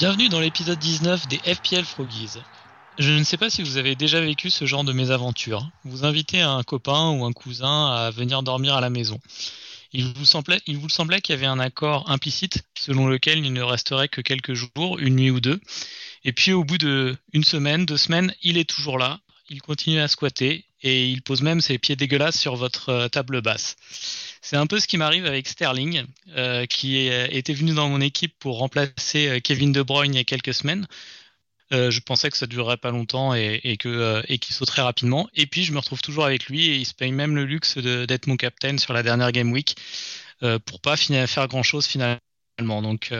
Bienvenue dans l'épisode 19 des FPL Froggies. Je ne sais pas si vous avez déjà vécu ce genre de mésaventure. Vous invitez un copain ou un cousin à venir dormir à la maison. Il vous semblait, qu'il y avait un accord implicite selon lequel il ne resterait que quelques jours, une nuit ou deux. Et puis au bout de une semaine, deux semaines, il est toujours là. Il continue à squatter et il pose même ses pieds dégueulasses sur votre euh, table basse. C'est un peu ce qui m'arrive avec Sterling, euh, qui était venu dans mon équipe pour remplacer euh, Kevin De Bruyne il y a quelques semaines. Euh, je pensais que ça durerait pas longtemps et, qu'il sauterait rapidement. Et puis je me retrouve toujours avec lui et il se paye même le luxe d'être mon captain sur la dernière game week pour pas finir, faire grand chose finalement. Donc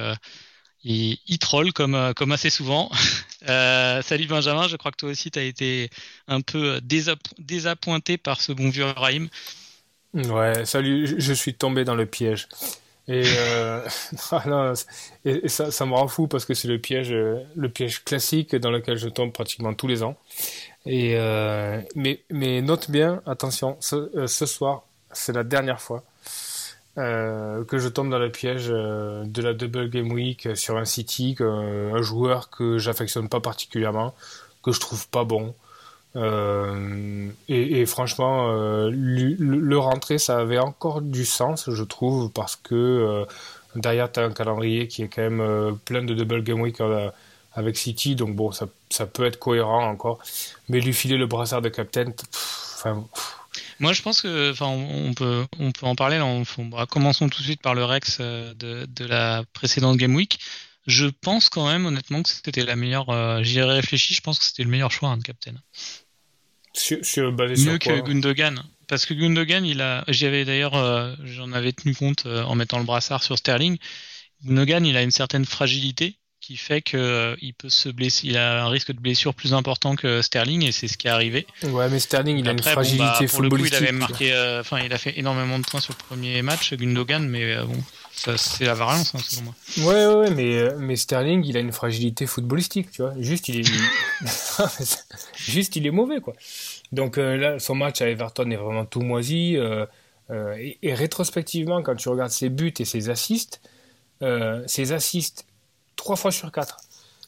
il, troll comme assez souvent. salut Benjamin, je crois que toi aussi tu as été un peu désapp désappointé par ce bon vieux Raïm. Ouais, salut, je suis tombé dans le piège. Et, euh, non, et, ça, ça, me rend fou parce que c'est le piège, le piège classique dans lequel je tombe pratiquement tous les ans. Et euh, mais, mais note bien, attention, ce, euh, soir, c'est la dernière fois que je tombe dans le piège de la double game week sur un City, un joueur que j'affectionne pas particulièrement, que je trouve pas bon. Euh, et, franchement, euh, le, rentrer, ça avait encore du sens, je trouve, parce que euh, derrière, tu as un calendrier qui est quand même plein de double game week avec City, donc bon, ça, peut être cohérent encore. Mais lui filer le brassard de captain, enfin. Moi, je pense que, enfin, on peut, on peut en parler. Là, on, on, bah, commençons tout de suite par le Rex de la précédente game week. Je pense quand même, honnêtement, que c'était la meilleure. Euh, J'y ai réfléchi, je pense que c'était le meilleur choix hein, de Captain. Sur, sur, Mieux sur que Gundogan. Parce que Gundogan, il a. J'y avais d'ailleurs. Euh, J'en avais tenu compte euh, en mettant le brassard sur Sterling. Gundogan, il a une certaine fragilité qui fait que euh, il peut se blesser, il a un risque de blessure plus important que Sterling et c'est ce qui est arrivé. Ouais, mais Sterling, il Après, a une fragilité bon, bah, pour le coup, il avait marqué, euh, enfin, il a fait énormément de points sur le premier match, Gundogan, mais euh, bon, c'est la variance, hein, selon moi. Ouais, ouais, euh, mais Sterling, il a une fragilité footballistique, tu vois. Juste, il est, juste, il est mauvais, quoi. Donc euh, là, son match à Everton est vraiment tout moisi. euh, et, rétrospectivement, quand tu regardes ses buts et ses assists, ses assists, trois fois sur quatre,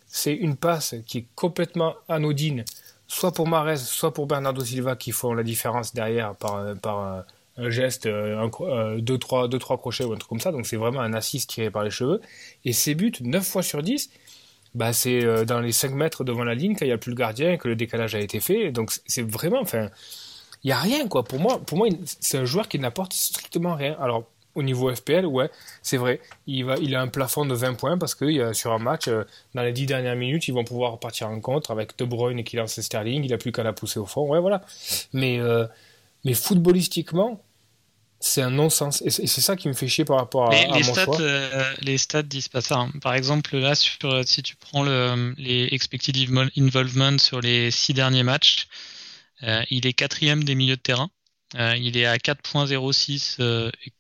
c'est une passe qui est complètement anodine, soit pour Mares, soit pour Bernardo Silva, qui font la différence derrière par, par un, geste, un, un, deux, trois, deux, trois crochets ou un truc comme ça. Donc c'est vraiment un assist tiré par les cheveux. Et ses buts, 9 fois sur 10, bah, c'est euh, dans les 5 mètres devant la ligne quand il n'y a plus le gardien que le décalage a été fait. Donc c'est vraiment, enfin, il n'y a rien quoi. Pour moi, pour moi c'est un joueur qui n'apporte strictement rien. Alors au niveau FPL, ouais, c'est vrai. Il, va, il a un plafond de 20 points parce que sur un match, euh, dans les 10 dernières minutes, ils vont pouvoir partir en contre avec De Bruyne qui lance Sterling. Il n'a plus qu'à la pousser au fond. Ouais, voilà. Mais, euh, mais footballistiquement, c'est un non-sens. Et c'est ça qui me fait chier par rapport à, les, à les mon stats, choix. Euh, les stats disent pas ça. Hein. Par exemple, là, sur, si tu prends le, les expected involvement sur les 6 derniers matchs, euh, il est quatrième des milieux de terrain. Euh, il est à 4.06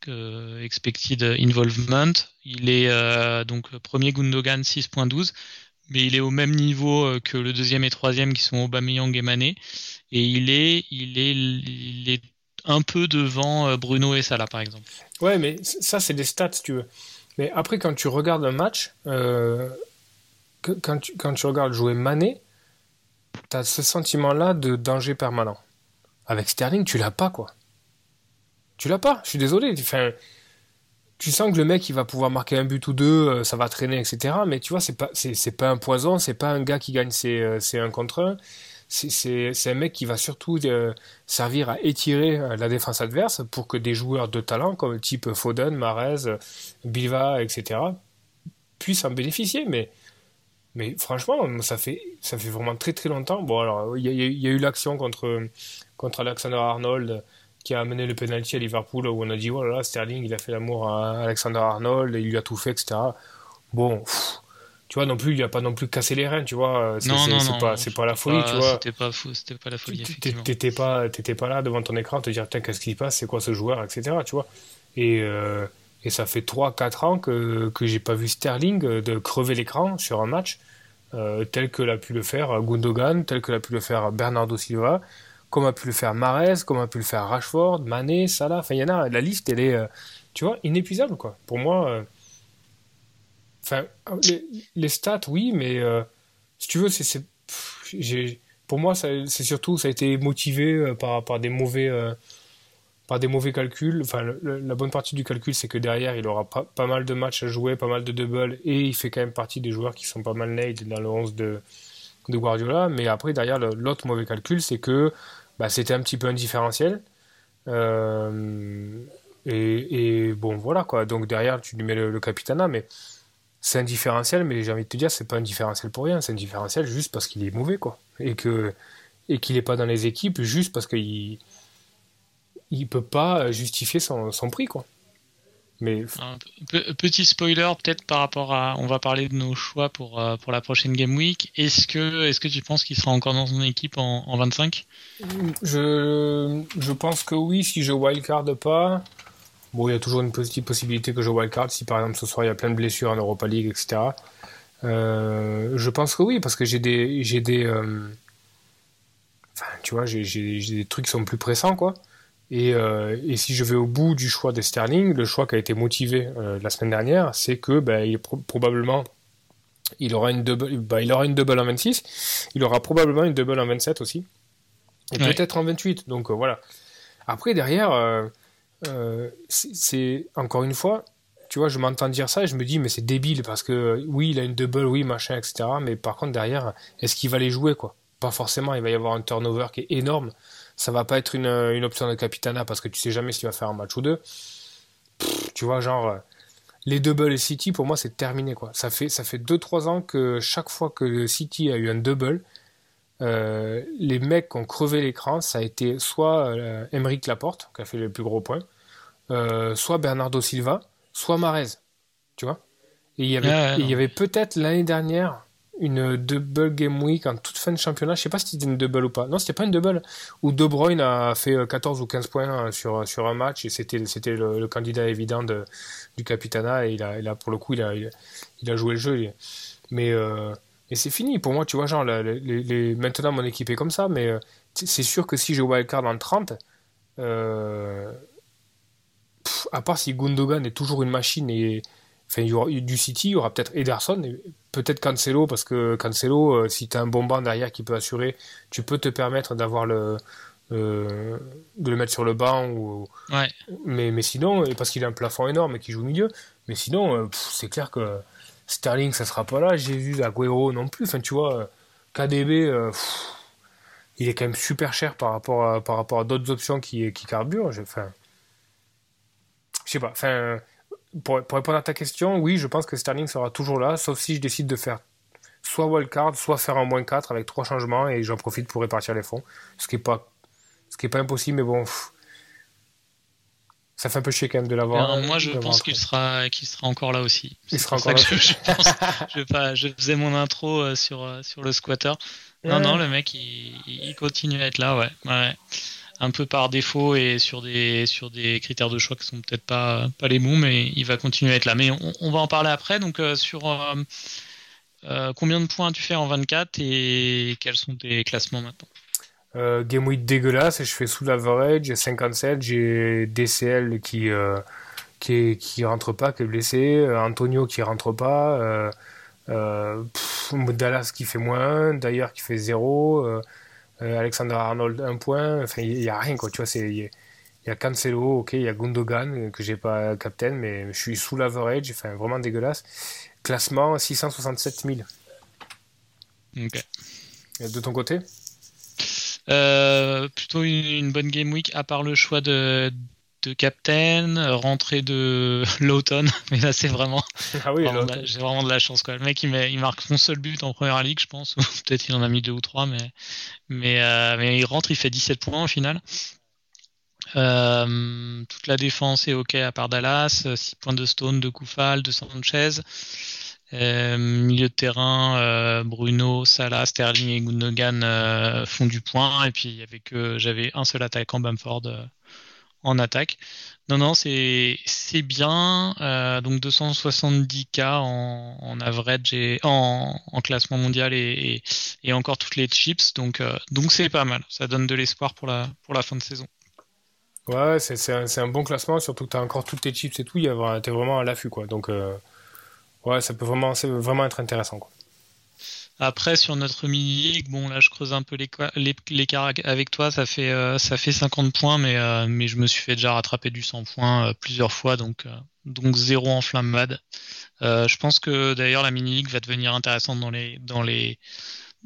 euh, expected involvement. Il est euh, donc premier Gundogan 6.12, mais il est au même niveau euh, que le deuxième et troisième qui sont Aubameyang et Mané. Et il est, il est, il est un peu devant euh, Bruno et Salah par exemple. Ouais, mais ça c'est des stats si tu veux. Mais après quand tu regardes un match, euh, quand, tu, quand tu regardes jouer Mané, tu as ce sentiment-là de danger permanent. Avec Sterling, tu l'as pas, quoi. Tu l'as pas, je suis désolé. Enfin, tu sens que le mec, il va pouvoir marquer un but ou deux, euh, ça va traîner, etc. Mais tu vois, c'est pas, c'est, pas un poison, c'est pas un gars qui gagne ses, ses 1 contre 1. C'est, un mec qui va surtout euh, servir à étirer euh, la défense adverse pour que des joueurs de talent, comme le type Foden, Marez, Bilva, etc., puissent en bénéficier. Mais mais franchement, ça fait, ça fait vraiment très très longtemps. Bon, alors, il y, y, a eu l'action contre, contre Alexander Arnold qui a amené le penalty à Liverpool où on a dit, voilà, oh Sterling, il a fait l'amour à Alexander Arnold, il lui a tout fait, etc. bon, tu vois, non plus, il a pas non plus cassé les reins, tu vois. C'est pas, c'est pas la folie, tu vois. C'était pas c'était pas la folie. T'étais pas, pas là devant ton écran te dire, tiens, qu'est-ce qui se passe, c'est quoi ce joueur, etc., tu vois. Et, euh, et ça fait 3-4 ans que, que j'ai pas vu Sterling de crever l'écran sur un match, euh, tel que l'a pu le faire Gundogan, tel que l'a pu le faire Bernardo Silva, comme a pu le faire Mares, comme a pu le faire Rashford, Mané, Salah, enfin, il y en a, la liste, elle est, tu vois, inépuisable, quoi. Pour moi, Enfin, les, stats, oui, mais euh, si tu veux, c'est, pour moi, c'est surtout, ça a été motivé euh, par, par, des mauvais, euh, par des mauvais calculs. Enfin, la bonne partie du calcul, c'est que derrière, il aura pas, pas, mal de matchs à jouer, pas mal de doubles, et il fait quand même partie des joueurs qui sont pas mal nade dans le 11 de, de Guardiola. Mais après, derrière, l'autre mauvais calcul, c'est que bah, c'était un petit peu indifférentiel. et, et, bon, voilà quoi. Donc derrière, tu lui mets le, le capitana, mais c'est un différentiel, mais j'ai envie de te dire, c'est pas un différentiel pour rien, c'est un différentiel juste parce qu'il est mauvais, quoi. Et que et qu'il n'est pas dans les équipes juste parce qu'il il peut pas justifier son, son prix, quoi. Mais... petit spoiler peut-être par rapport à, on va parler de nos choix pour, euh, pour la prochaine Game Week. Est-ce que, est-ce que tu penses qu'il sera encore dans son équipe en, en 25 je, je pense que oui, si je wildcard pas. Bon, il y a toujours une petite possibilité que je wildcard si par exemple ce soir il y a plein de blessures en Europa League, etc. Euh, je pense que oui, parce que j'ai des. J'ai des euh, Enfin, tu vois, j'ai des trucs qui sont plus pressants, quoi. Et, euh, et, si je vais au bout du choix des Sterling, le choix qui a été motivé la semaine dernière, c'est que bah, il, probablement il aura une double, bah, il aura une double en 26, il aura probablement une double en 27 aussi, et peut-être en 28. Donc voilà. Après derrière, euh, c'est encore une fois, tu vois, je m'entends dire ça et je me dis, mais c'est débile parce que oui, il a une double, oui, machin, etc. Mais par contre, derrière, est-ce qu'il va les jouer, quoi? Pas forcément, il va y avoir un turnover qui est énorme. Ça va pas être une, une option de capitana parce que tu sais jamais s'il va faire un match ou deux. tu vois, genre, euh, les double et City, pour moi, c'est terminé, quoi. Ça fait, ça fait 2-3 ans que chaque fois que City a eu un double, euh, les mecs qui ont crevé l'écran, ça a été soit euh, Laporte, qui a fait le plus gros point, euh, soit Bernardo Silva, soit Marez. Tu vois Et il y avait, y avait peut-être l'année dernière une double game week en toute fin de championnat. Je sais pas si c'était une double ou pas. Non, c'était pas une double. Où De Bruyne a fait 14 ou 15 points sur, sur un match et c'était, c'était le, candidat évident de, du Capitana et il a, il a, pour le coup, il a, il a, joué le jeu. Mais, c'est fini. Pour moi, tu vois, genre, les, maintenant, mon équipe est comme ça, mais euh, c'est sûr que si je wildcard en 30, euh, à part si Gundogan est toujours une machine et enfin, il y aura, du City, il y aura peut-être Ederson, peut-être Cancelo, parce que Cancelo, euh, si tu as un bon banc derrière qui peut assurer, tu peux te permettre d'avoir le. de le mettre sur le banc ou mais, mais sinon parce qu'il a un plafond énorme et qu'il joue au milieu mais sinon c'est clair que Sterling, ça sera pas là. Vu Agüero non plus. Enfin, tu vois, KDB, euh, il est quand même super cher par rapport à, par rapport à d'autres options qui, qui carburent. Enfin, je sais pas. Enfin, pour, pour, répondre à ta question, oui, je pense que Sterling sera toujours là, sauf si je décide de faire soit wildcard, soit faire un moins 4 avec trois changements et j'en profite pour répartir les fonds. Ce qui est pas, ce qui est pas impossible, mais bon ça fait un peu chier quand même de l'avoir. moi, je pense qu'il sera, qu'il sera encore là aussi. Il sera encore là. Je, pas, je faisais mon intro euh, sur, euh, sur le squatter. Non, non, le mec, il, continue à être là, ouais. ouais. Un peu par défaut et sur des, sur des critères de choix qui sont peut-être pas, pas les bons, mais il va continuer à être là. Mais on, va en parler après. Donc, euh, sur combien de points tu fais en 24 et quels sont tes classements maintenant? Euh, Game Week dégueulasse je fais sous l'average, j'ai 57, j'ai DCL qui, euh, qui, qui rentre pas, qui est blessé, euh, Antonio qui rentre pas, euh, euh Dallas qui fait moins. D'ailleurs qui fait 0, Alexander Arnold 1 point, enfin il n'y a rien quoi, tu vois, c'est. il y a Cancelo, ok, il y a Gundogan que j'ai pas captain, mais je suis sous l'average, enfin vraiment dégueulasse. Classement 667 000. Ok. De ton côté? Euh, plutôt une, bonne game week, à part le choix de, de Captain, rentrée de Lawton, mais là c'est vraiment. Ah oui, j'ai vraiment de la chance quoi. Le mec il, il, marque son seul but en première ligue, je pense, ou peut-être il en a mis deux ou trois, mais mais, euh, mais il rentre, il fait 17 points au final. Euh, toute la défense est ok à part Dallas, 6 points de Stone, de Koufal, de Sanchez. milieu de terrain, Bruno, Salah, Sterling et Gundogan font du point. Et puis il y avait que j'avais un seul attaquant, Bamford, en attaque. Non, non, c'est bien. Euh, donc 270K en, average en, en classement mondial et, et, encore toutes les chips. Donc euh, donc c'est pas mal. Ça donne de l'espoir pour la pour la fin de saison. Ouais, c'est un, un, bon classement, surtout que tu as encore toutes tes chips et tout. Tu es vraiment à l'affût. Donc euh, ouais, ça peut vraiment, vraiment être intéressant. Quoi. Après, sur notre mini-league, bon, là, je creuse un peu l'écart avec toi. Ça fait, euh, ça fait 50 points, mais, euh, mais je me suis fait déjà rattraper du 100 points euh, plusieurs fois, donc, donc zéro enflammade. je pense que d'ailleurs, la mini-league va devenir intéressante dans les, dans les,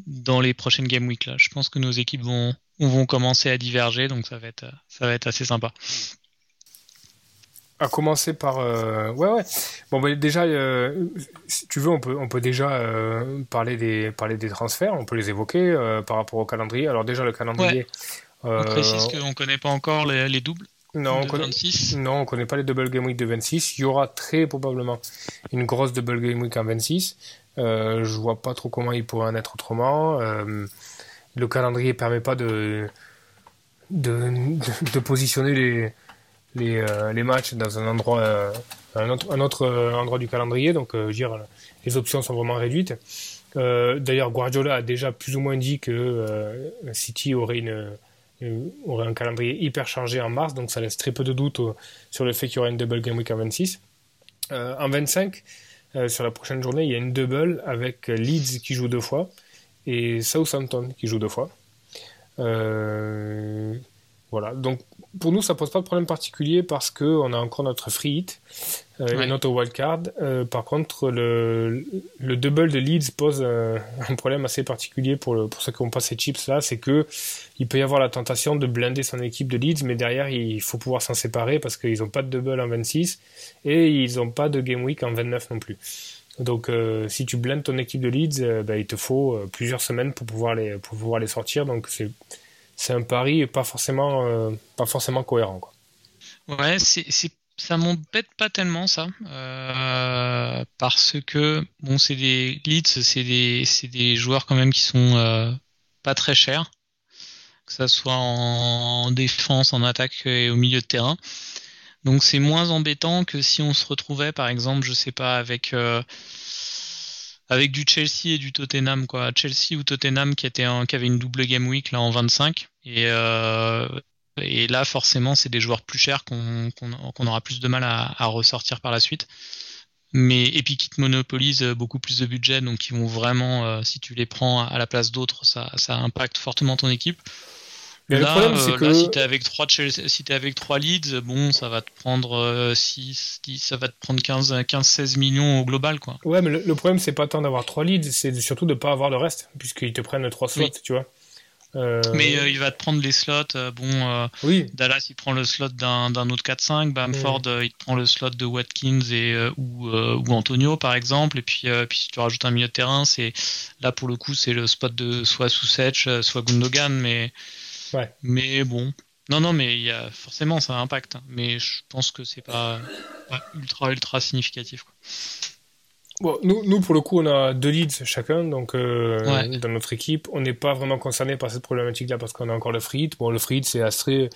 dans les prochaines game week. Je pense que nos équipes vont, vont commencer à diverger, donc ça va être, ça va être assez sympa. À commencer par euh, ouais ouais. Bon bah, déjà euh, si tu veux on peut on peut déjà euh, parler des parler des transferts. On peut les évoquer par rapport au calendrier. Alors déjà le calendrier on précise qu'on connaît pas encore les, doubles non on connaît 26. non on connaît pas les double game week de 26 il y aura très probablement une grosse double game week en 26 je vois pas trop comment il pourrait en être autrement. Le calendrier permet pas de, de, de positionner les les, euh, les matchs dans un euh, autre, euh, endroit du calendrier. Donc, je veux les options sont vraiment réduites. D'ailleurs, Guardiola a déjà plus ou moins dit que City aurait un calendrier hyper chargé en mars, donc ça laisse très peu de doute sur le fait qu'il y aura une double game week en 26. en 25, sur la prochaine journée, il y a une double avec Leeds qui joue deux fois et Southampton qui joue deux fois. voilà, donc pour nous, ça pose pas de problème particulier parce qu'on a encore notre free hit euh, et notre wildcard. Euh, par contre, le, le, double de Leeds pose euh, un problème assez particulier pour, le, pour ceux qui ont pas ces chips là, c'est que il peut y avoir la tentation de blinder son équipe de Leeds, mais derrière il faut pouvoir s'en séparer parce qu'ils n'ont pas de double en 26 et ils n'ont pas de game week en 29 non plus. Donc, euh, si tu blindes ton équipe de Leeds, ben, il te faut plusieurs semaines pour pouvoir les, pour pouvoir les sortir. Donc, c'est c'est un pari pas forcément, euh, pas forcément cohérent. Ouais, ça m'embête pas tellement ça, euh, parce que bon, c'est des leads, c'est des, des joueurs quand même qui sont euh, pas très chers, que ça soit en défense, en attaque et au milieu de terrain. Donc c'est moins embêtant que si on se retrouvait, par exemple, je sais pas, avec avec du Chelsea et du Tottenham quoi. Chelsea ou Tottenham qui était qui avait une double game week là en 25 et euh, et là forcément c'est des joueurs plus chers qu'on qu'on aura plus de mal à, ressortir par la suite. Mais et monopolisent beaucoup plus de budget donc ils vont vraiment euh, si tu les prends à la place d'autres ça impacte fortement ton équipe. Mais là, le problème, c'est euh, que... si t'es avec trois si es avec trois leads, bon, ça va te prendre 6, euh, ça va te prendre 15, 15, 16 millions au global, quoi. Ouais, mais le, problème, c'est pas tant d'avoir trois leads, c'est surtout de pas avoir le reste, puisqu'ils te prennent trois slots, tu vois. Euh... Mais il va te prendre les slots. bon, oui. Dallas il prend le slot d'un autre 4-5, Bamford mm. il prend le slot de Watkins et ou, ou Antonio par exemple. Et puis puis si tu rajoutes un milieu de terrain, c'est là pour le coup c'est le spot de soit Susech, soit Gundogan, mais mais bon. Non, non, mais il y a, forcément, ça impacte. Hein. Mais je pense que c'est pas, ultra, ultra significatif. Bon, nous, nous, pour le coup, on a deux leads chacun, donc euh, dans notre équipe. On n'est pas vraiment concerné par cette problématique-là parce qu'on a encore le free Bon, le free c'est assez.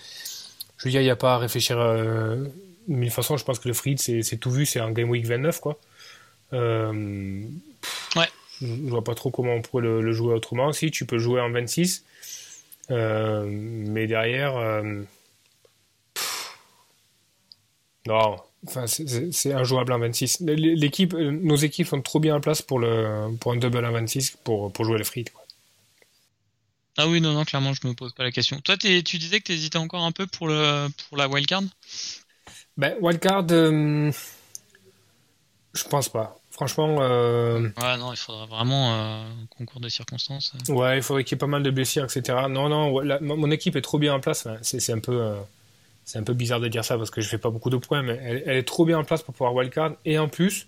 Je veux dire, il n'y a pas à réfléchir. Euh... Mais de toute façon, je pense que le free c'est tout vu, c'est un Game Week 29, quoi. Euh... Ouais. Je vois pas trop comment on pourrait le, le, jouer autrement. Si, tu peux jouer en 26. Euh, mais derrière, euh, non, enfin, c'est injouable en 26. L'équipe, nos équipes sont trop bien en place pour, le, pour un double en 26 pour, pour jouer les frites. Ah oui, non, non, clairement, je me pose pas la question. Toi, tu disais que tu hésitais encore un peu pour, le, pour la wildcard? Ben, wildcard, euh, je pense pas. Franchement. Euh... Ouais, non, il faudra vraiment euh, un concours de circonstances. Ouais, il faudrait qu'il y ait pas mal de blessures, etc. Non, non, mon équipe est trop bien en place. c'est un peu. Euh, c'est un peu bizarre de dire ça parce que je fais pas beaucoup de points, mais elle, est trop bien en place pour pouvoir wildcard. Et en plus,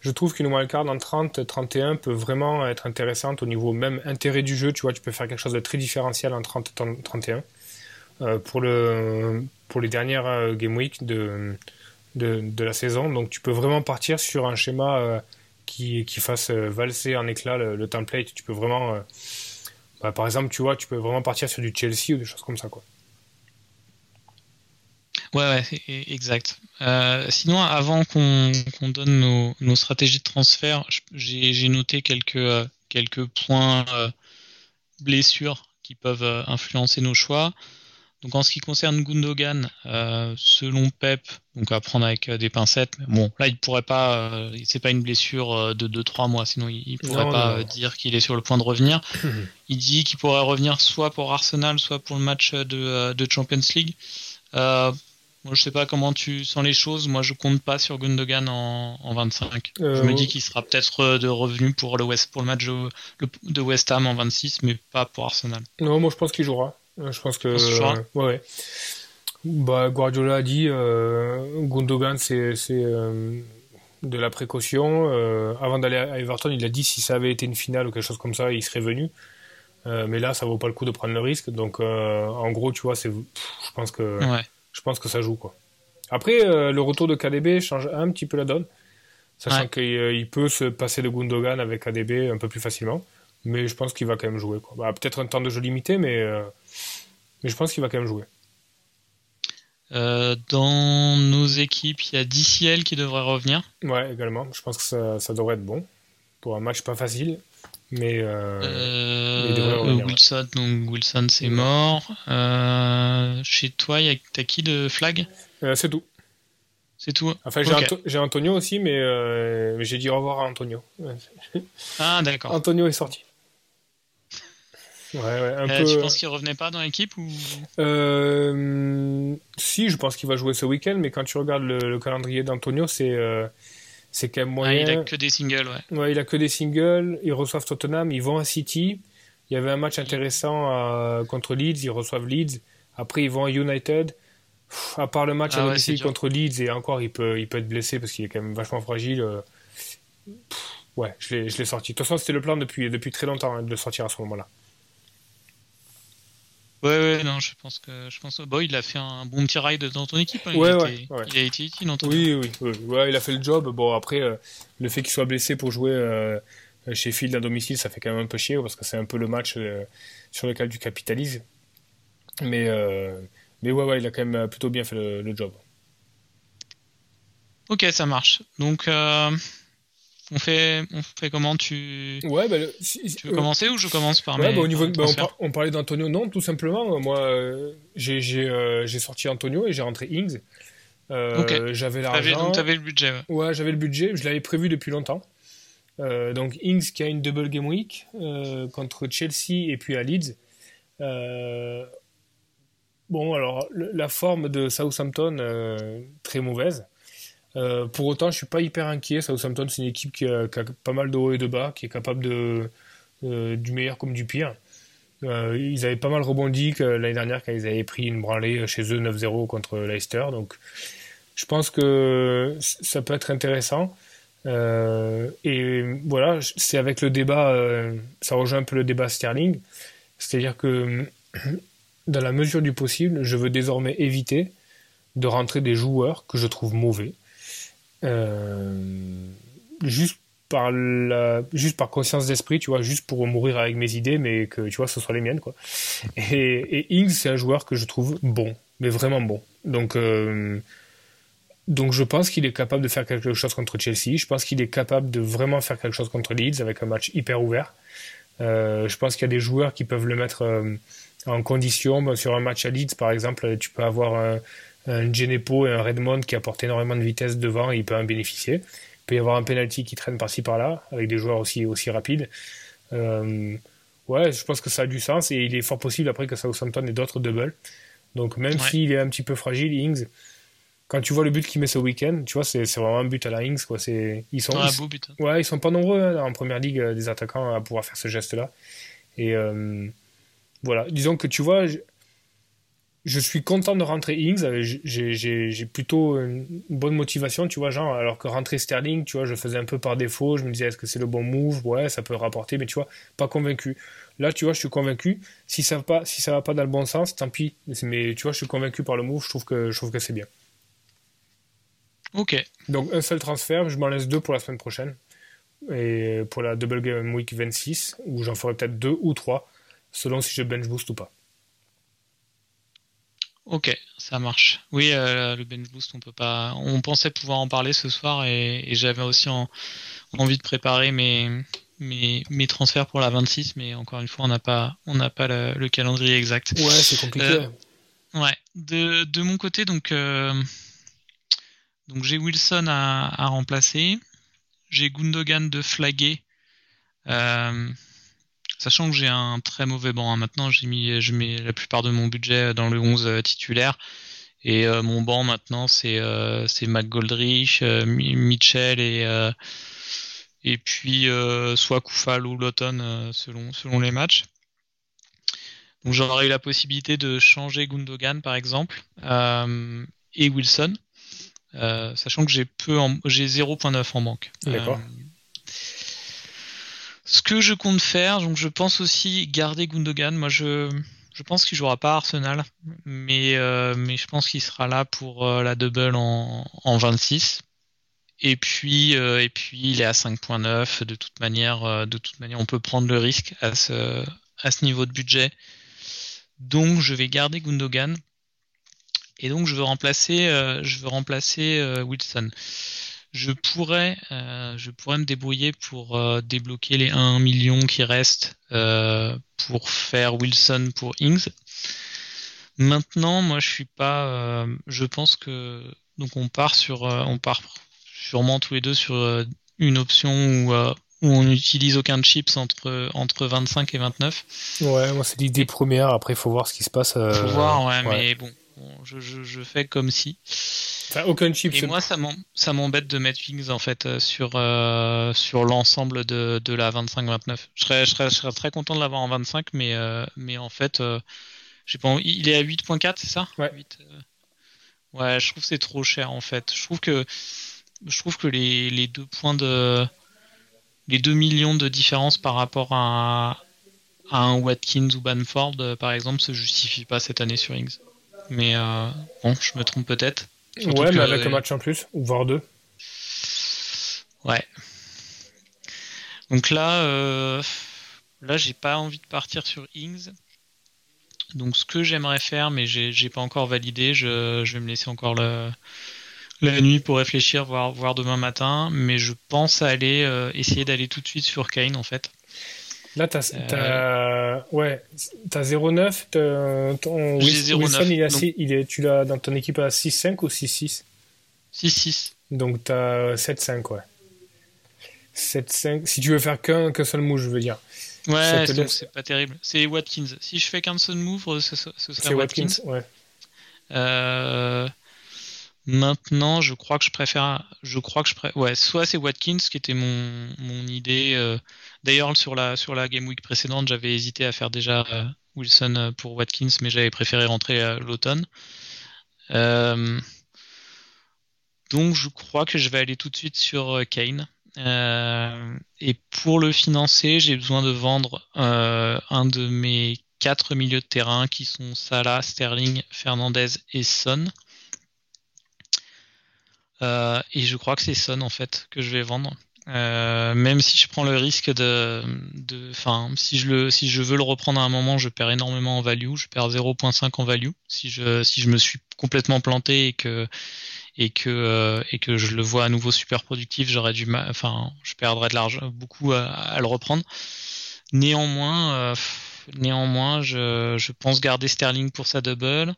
je trouve qu'une wildcard en 30-31 peut vraiment être intéressante au niveau même intérêt du jeu. Tu vois, tu peux faire quelque chose de très différentiel en 30-31. Euh, pour, le, pour les dernières euh, Game Week de, de, la saison. Donc tu peux vraiment partir sur un schéma euh, qui, qui fasse valser en éclat le, template. Tu peux vraiment, bah, par exemple, tu vois, tu peux vraiment partir sur du Chelsea ou des choses comme ça, quoi. Ouais, ouais, exact. sinon, avant qu'on donne nos, nos, stratégies de transfert, j'ai noté quelques, quelques points blessures qui peuvent influencer nos choix. Donc en ce qui concerne Gundogan, euh, selon Pep, donc à prendre avec euh, des pincettes. bon, là il pourrait pas, euh, c'est pas une blessure de 2-3 mois, sinon il, pourrait pas dire qu'il est sur le point de revenir. il dit qu'il pourrait revenir soit pour Arsenal, soit pour le match de, de Champions League. moi je sais pas comment tu sens les choses. Moi je compte pas sur Gundogan en, en 25. je me dis qu'il sera peut-être de revenu pour le West, pour le match de West Ham en 26, mais pas pour Arsenal. Non, moi je pense qu'il jouera. Je pense que. ouais, Bah, Guardiola a dit euh, Gundogan, c'est euh, de la précaution. Euh, avant d'aller à Everton, il a dit si ça avait été une finale ou quelque chose comme ça, il serait venu. Euh, mais là, ça vaut pas le coup de prendre le risque. Donc, en gros, tu vois, c'est, je pense que, je pense que ça joue quoi. Après, le retour de KDB change un petit peu la donne, sachant qu'il peut se passer de Gundogan avec KDB un peu plus facilement. Mais je pense qu'il va quand même jouer. Bah, peut-être un temps de jeu limité, mais mais je pense qu'il va quand même jouer. Euh, dans nos équipes, il y a DCL qui devrait revenir. Ouais, également. Je pense que ça, devrait être bon. Pour un match pas facile. Mais, euh, euh, Wilson, donc Wilson c'est mort. chez toi, t'as qui de flag? C'est tout. C'est tout. Enfin, j'ai Antonio aussi, mais, mais j'ai dit au revoir à Antonio. ah, d'accord. Antonio est sorti. Ouais, ouais, un euh, Tu penses qu'il revenait pas dans l'équipe ou? Euh, Si, je pense qu'il va jouer ce week-end, mais quand tu regardes le, calendrier d'Antonio, c'est euh, c'est quand même moyen. Ah, il a que des singles, ouais. Ouais, il a que des singles. Ils reçoivent Tottenham, ils vont à City. Il y avait un match intéressant contre Leeds, ils reçoivent Leeds. Après, ils vont à United. à part le match ah, contre Leeds, et encore, il peut, il peut être blessé parce qu'il est quand même vachement fragile. ouais, je l'ai sorti. De toute façon, c'était le plan depuis, depuis très longtemps hein, de le sortir à ce moment-là. Ouais, ouais, non, je pense que je pense. Bon, il a fait un bon petit ride dans ton équipe. Hein. Ouais, il, ouais, il a été utile dans ton oui, oui, oui, ouais, il a fait le job. Bon, après, euh, le fait qu'il soit blessé pour jouer euh, chez Field à domicile, ça fait quand même un peu chier parce que c'est un peu le match euh, sur lequel tu capitalises. Mais, mais ouais, ouais, il a quand même plutôt bien fait le, le job. Ok, ça marche. Donc. On fait, on fait comment tu... Ouais, bah, tu veux commencer ou je commence par ouais, mes... bah, au niveau, bah, on, parlait d'Antonio, non, tout simplement. Moi, euh, euh, j'ai sorti Antonio et j'ai rentré Ings. Euh, J'avais l'argent. Donc avais le budget. Ouais, j'avais le budget. Je l'avais prévu depuis longtemps. Euh, donc Ings qui a une double game week contre Chelsea et puis à Leeds. bon, alors la forme de Southampton très mauvaise. Euh, pour autant, je suis pas hyper inquiet. Southampton, c'est une équipe qui a, pas mal de hauts et de bas, qui est capable de, euh, du meilleur comme du pire. Euh, ils avaient pas mal rebondi l'année dernière quand ils avaient pris une branlée chez eux 9-0 contre Leicester. Donc, je pense que ça peut être intéressant. et voilà, c'est avec le débat, ça rejoint un peu le débat Sterling. C'est-à-dire que, dans la mesure du possible, je veux désormais éviter de rentrer des joueurs que je trouve mauvais juste par la, juste par conscience d'esprit, tu vois, juste pour mourir avec mes idées, mais que tu vois, ce soit les miennes, quoi. Et, et Ings, c'est un joueur que je trouve bon, mais vraiment bon. Donc, euh, donc je pense qu'il est capable de faire quelque chose contre Chelsea. Je pense qu'il est capable de vraiment faire quelque chose contre Leeds avec un match hyper ouvert. Euh, je pense qu'il y a des joueurs qui peuvent le mettre en condition. sur un match à Leeds, par exemple, tu peux avoir un, un Genepo et un Redmond qui apportent énormément de vitesse devant il peut en bénéficier. Il peut y avoir un penalty qui traîne par-ci par-là avec des joueurs aussi, aussi rapides. Euh, ouais, je pense que ça a du sens et il est fort possible après que Southampton ait d'autres doubles. Donc même s'il est un petit peu fragile, Ings, quand tu vois le but qu'il met ce week-end, tu vois, c'est vraiment un but à la Ings. Quoi. Ils sont, beau but. Hein. Ouais, ils sont pas nombreux hein, en première ligue euh, des attaquants à pouvoir faire ce geste-là. Et euh, voilà, disons que tu vois, je suis content de rentrer Ings. Euh, j'ai plutôt une bonne motivation, tu vois, genre, alors que rentrer Sterling, tu vois, je faisais un peu par défaut. Je me disais, est-ce que c'est le bon move? Ouais, ça peut rapporter, mais tu vois, pas convaincu. Là, tu vois, je suis convaincu. Si ça va pas, si ça va pas dans le bon sens, tant pis. Mais tu vois, je suis convaincu par le move. Je trouve que, je trouve que c'est bien. Ok. Donc, un seul transfert. Je m'en laisse deux pour la semaine prochaine. et pour la Double Game Week 26, où j'en ferai peut-être deux ou trois, selon si je bench boost ou pas. Ok, ça marche. Oui, euh, le bench boost, on peut pas. On pensait pouvoir en parler ce soir et, j'avais aussi envie de préparer mes, mes, mes, transferts pour la 26, mais encore une fois, on n'a pas, on n'a pas le, calendrier exact. Ouais, c'est compliqué. Euh, ouais. De, de, mon côté, donc, euh, donc j'ai Wilson à, à remplacer. J'ai Gundogan de flaguer. Sachant que j'ai un très mauvais banc. Hein. Maintenant, j'ai mis, je mets la plupart de mon budget dans le 11 euh, titulaire. Et euh, mon banc maintenant, c'est euh, c'est McGoldrich, Mitchell et et puis soit Koufal ou Lawton selon selon les matchs. Donc j'aurais eu la possibilité de changer Gundogan par exemple et Wilson, sachant que j'ai peu, j'ai 0.9 en banque. D'accord. Ce que je compte faire, donc je pense aussi garder Gundogan. Moi, je, je pense qu'il jouera pas à Arsenal, mais, euh, mais je pense qu'il sera là pour euh, la double en, en 26. Et puis, euh, et puis, il est à 5.9. De toute manière, de toute manière, on peut prendre le risque à ce, à ce niveau de budget. Donc, je vais garder Gundogan. Et donc, je veux remplacer, je veux remplacer Wilson je pourrais, euh, je pourrais me débrouiller pour euh, débloquer les 1 million qui restent euh, pour faire Wilson pour Ings. Maintenant, moi, je suis pas. je pense que donc on part sur, on part sûrement tous les deux sur une option où, où on n'utilise aucun chips entre entre 25 et 29. Ouais, moi c'est l'idée première. Après, il faut voir ce qui se passe. Faut voir, ouais, mais bon, je, je, je fais comme si. Enfin, aucun chip. Et moi, ça m'embête de mettre Wings en fait euh, sur euh, sur l'ensemble de, de la 25-29. Je serais, je, serais, je serais très content de l'avoir en 25, mais euh, mais en fait, j'ai pas. Il est à 8.4, c'est ça? Ouais. ouais, je trouve que c'est trop cher en fait. Je trouve que je trouve que les, les deux points de les 2 millions de différence par rapport à, à un Watkins ou Banford, par exemple, se justifient pas cette année sur Ings. Mais bon, je me trompe peut-être ouais, mais avec un match en plus, ou voire deux. Ouais. Donc là, euh, là, j'ai pas envie de partir sur Ings. Donc ce que j'aimerais faire, mais j'ai pas encore validé, je, je, vais me laisser encore le, la nuit pour réfléchir, voir, voir demain matin. Mais je pense aller euh, essayer d'aller tout de suite sur Kane en fait. Là, tu as, euh, ouais, as 0,9. Ton Wilson, il, il est, tu l'as dans ton équipe à 6,5 ou 6,6 6,6. Donc tu as 7,5, ouais. 7,5. Si tu veux faire qu'un seul move, je veux dire. Ouais, c'est pas terrible. C'est Watkins. Si je fais qu'un seul move, ce, ce serait Watkins. Watkins. ouais. Euh, Maintenant, je crois que je préfère, je crois que je ouais, soit c'est Watkins qui était mon, mon idée. Euh, d'ailleurs, sur la sur la game week précédente, j'avais hésité à faire déjà euh, Wilson euh, pour Watkins, mais j'avais préféré rentrer l'automne. donc, je crois que je vais aller tout de suite sur Kane. et pour le financer, j'ai besoin de vendre un de mes quatre milieux de terrain qui sont Salah, Sterling, Fernandez et Son. Euh, et je crois que c'est Son en fait que je vais vendre. Euh, même si je prends le risque de, enfin, si je le, si je veux le reprendre à un moment, je perds énormément en value, je perds 0.5 en value. Si je, si je me suis complètement planté et que, et que, euh, et que je le vois à nouveau super productif, j'aurais du mal, enfin, je perdrais de l'argent, beaucoup à, le reprendre. Néanmoins, néanmoins, je, je pense garder Sterling pour sa double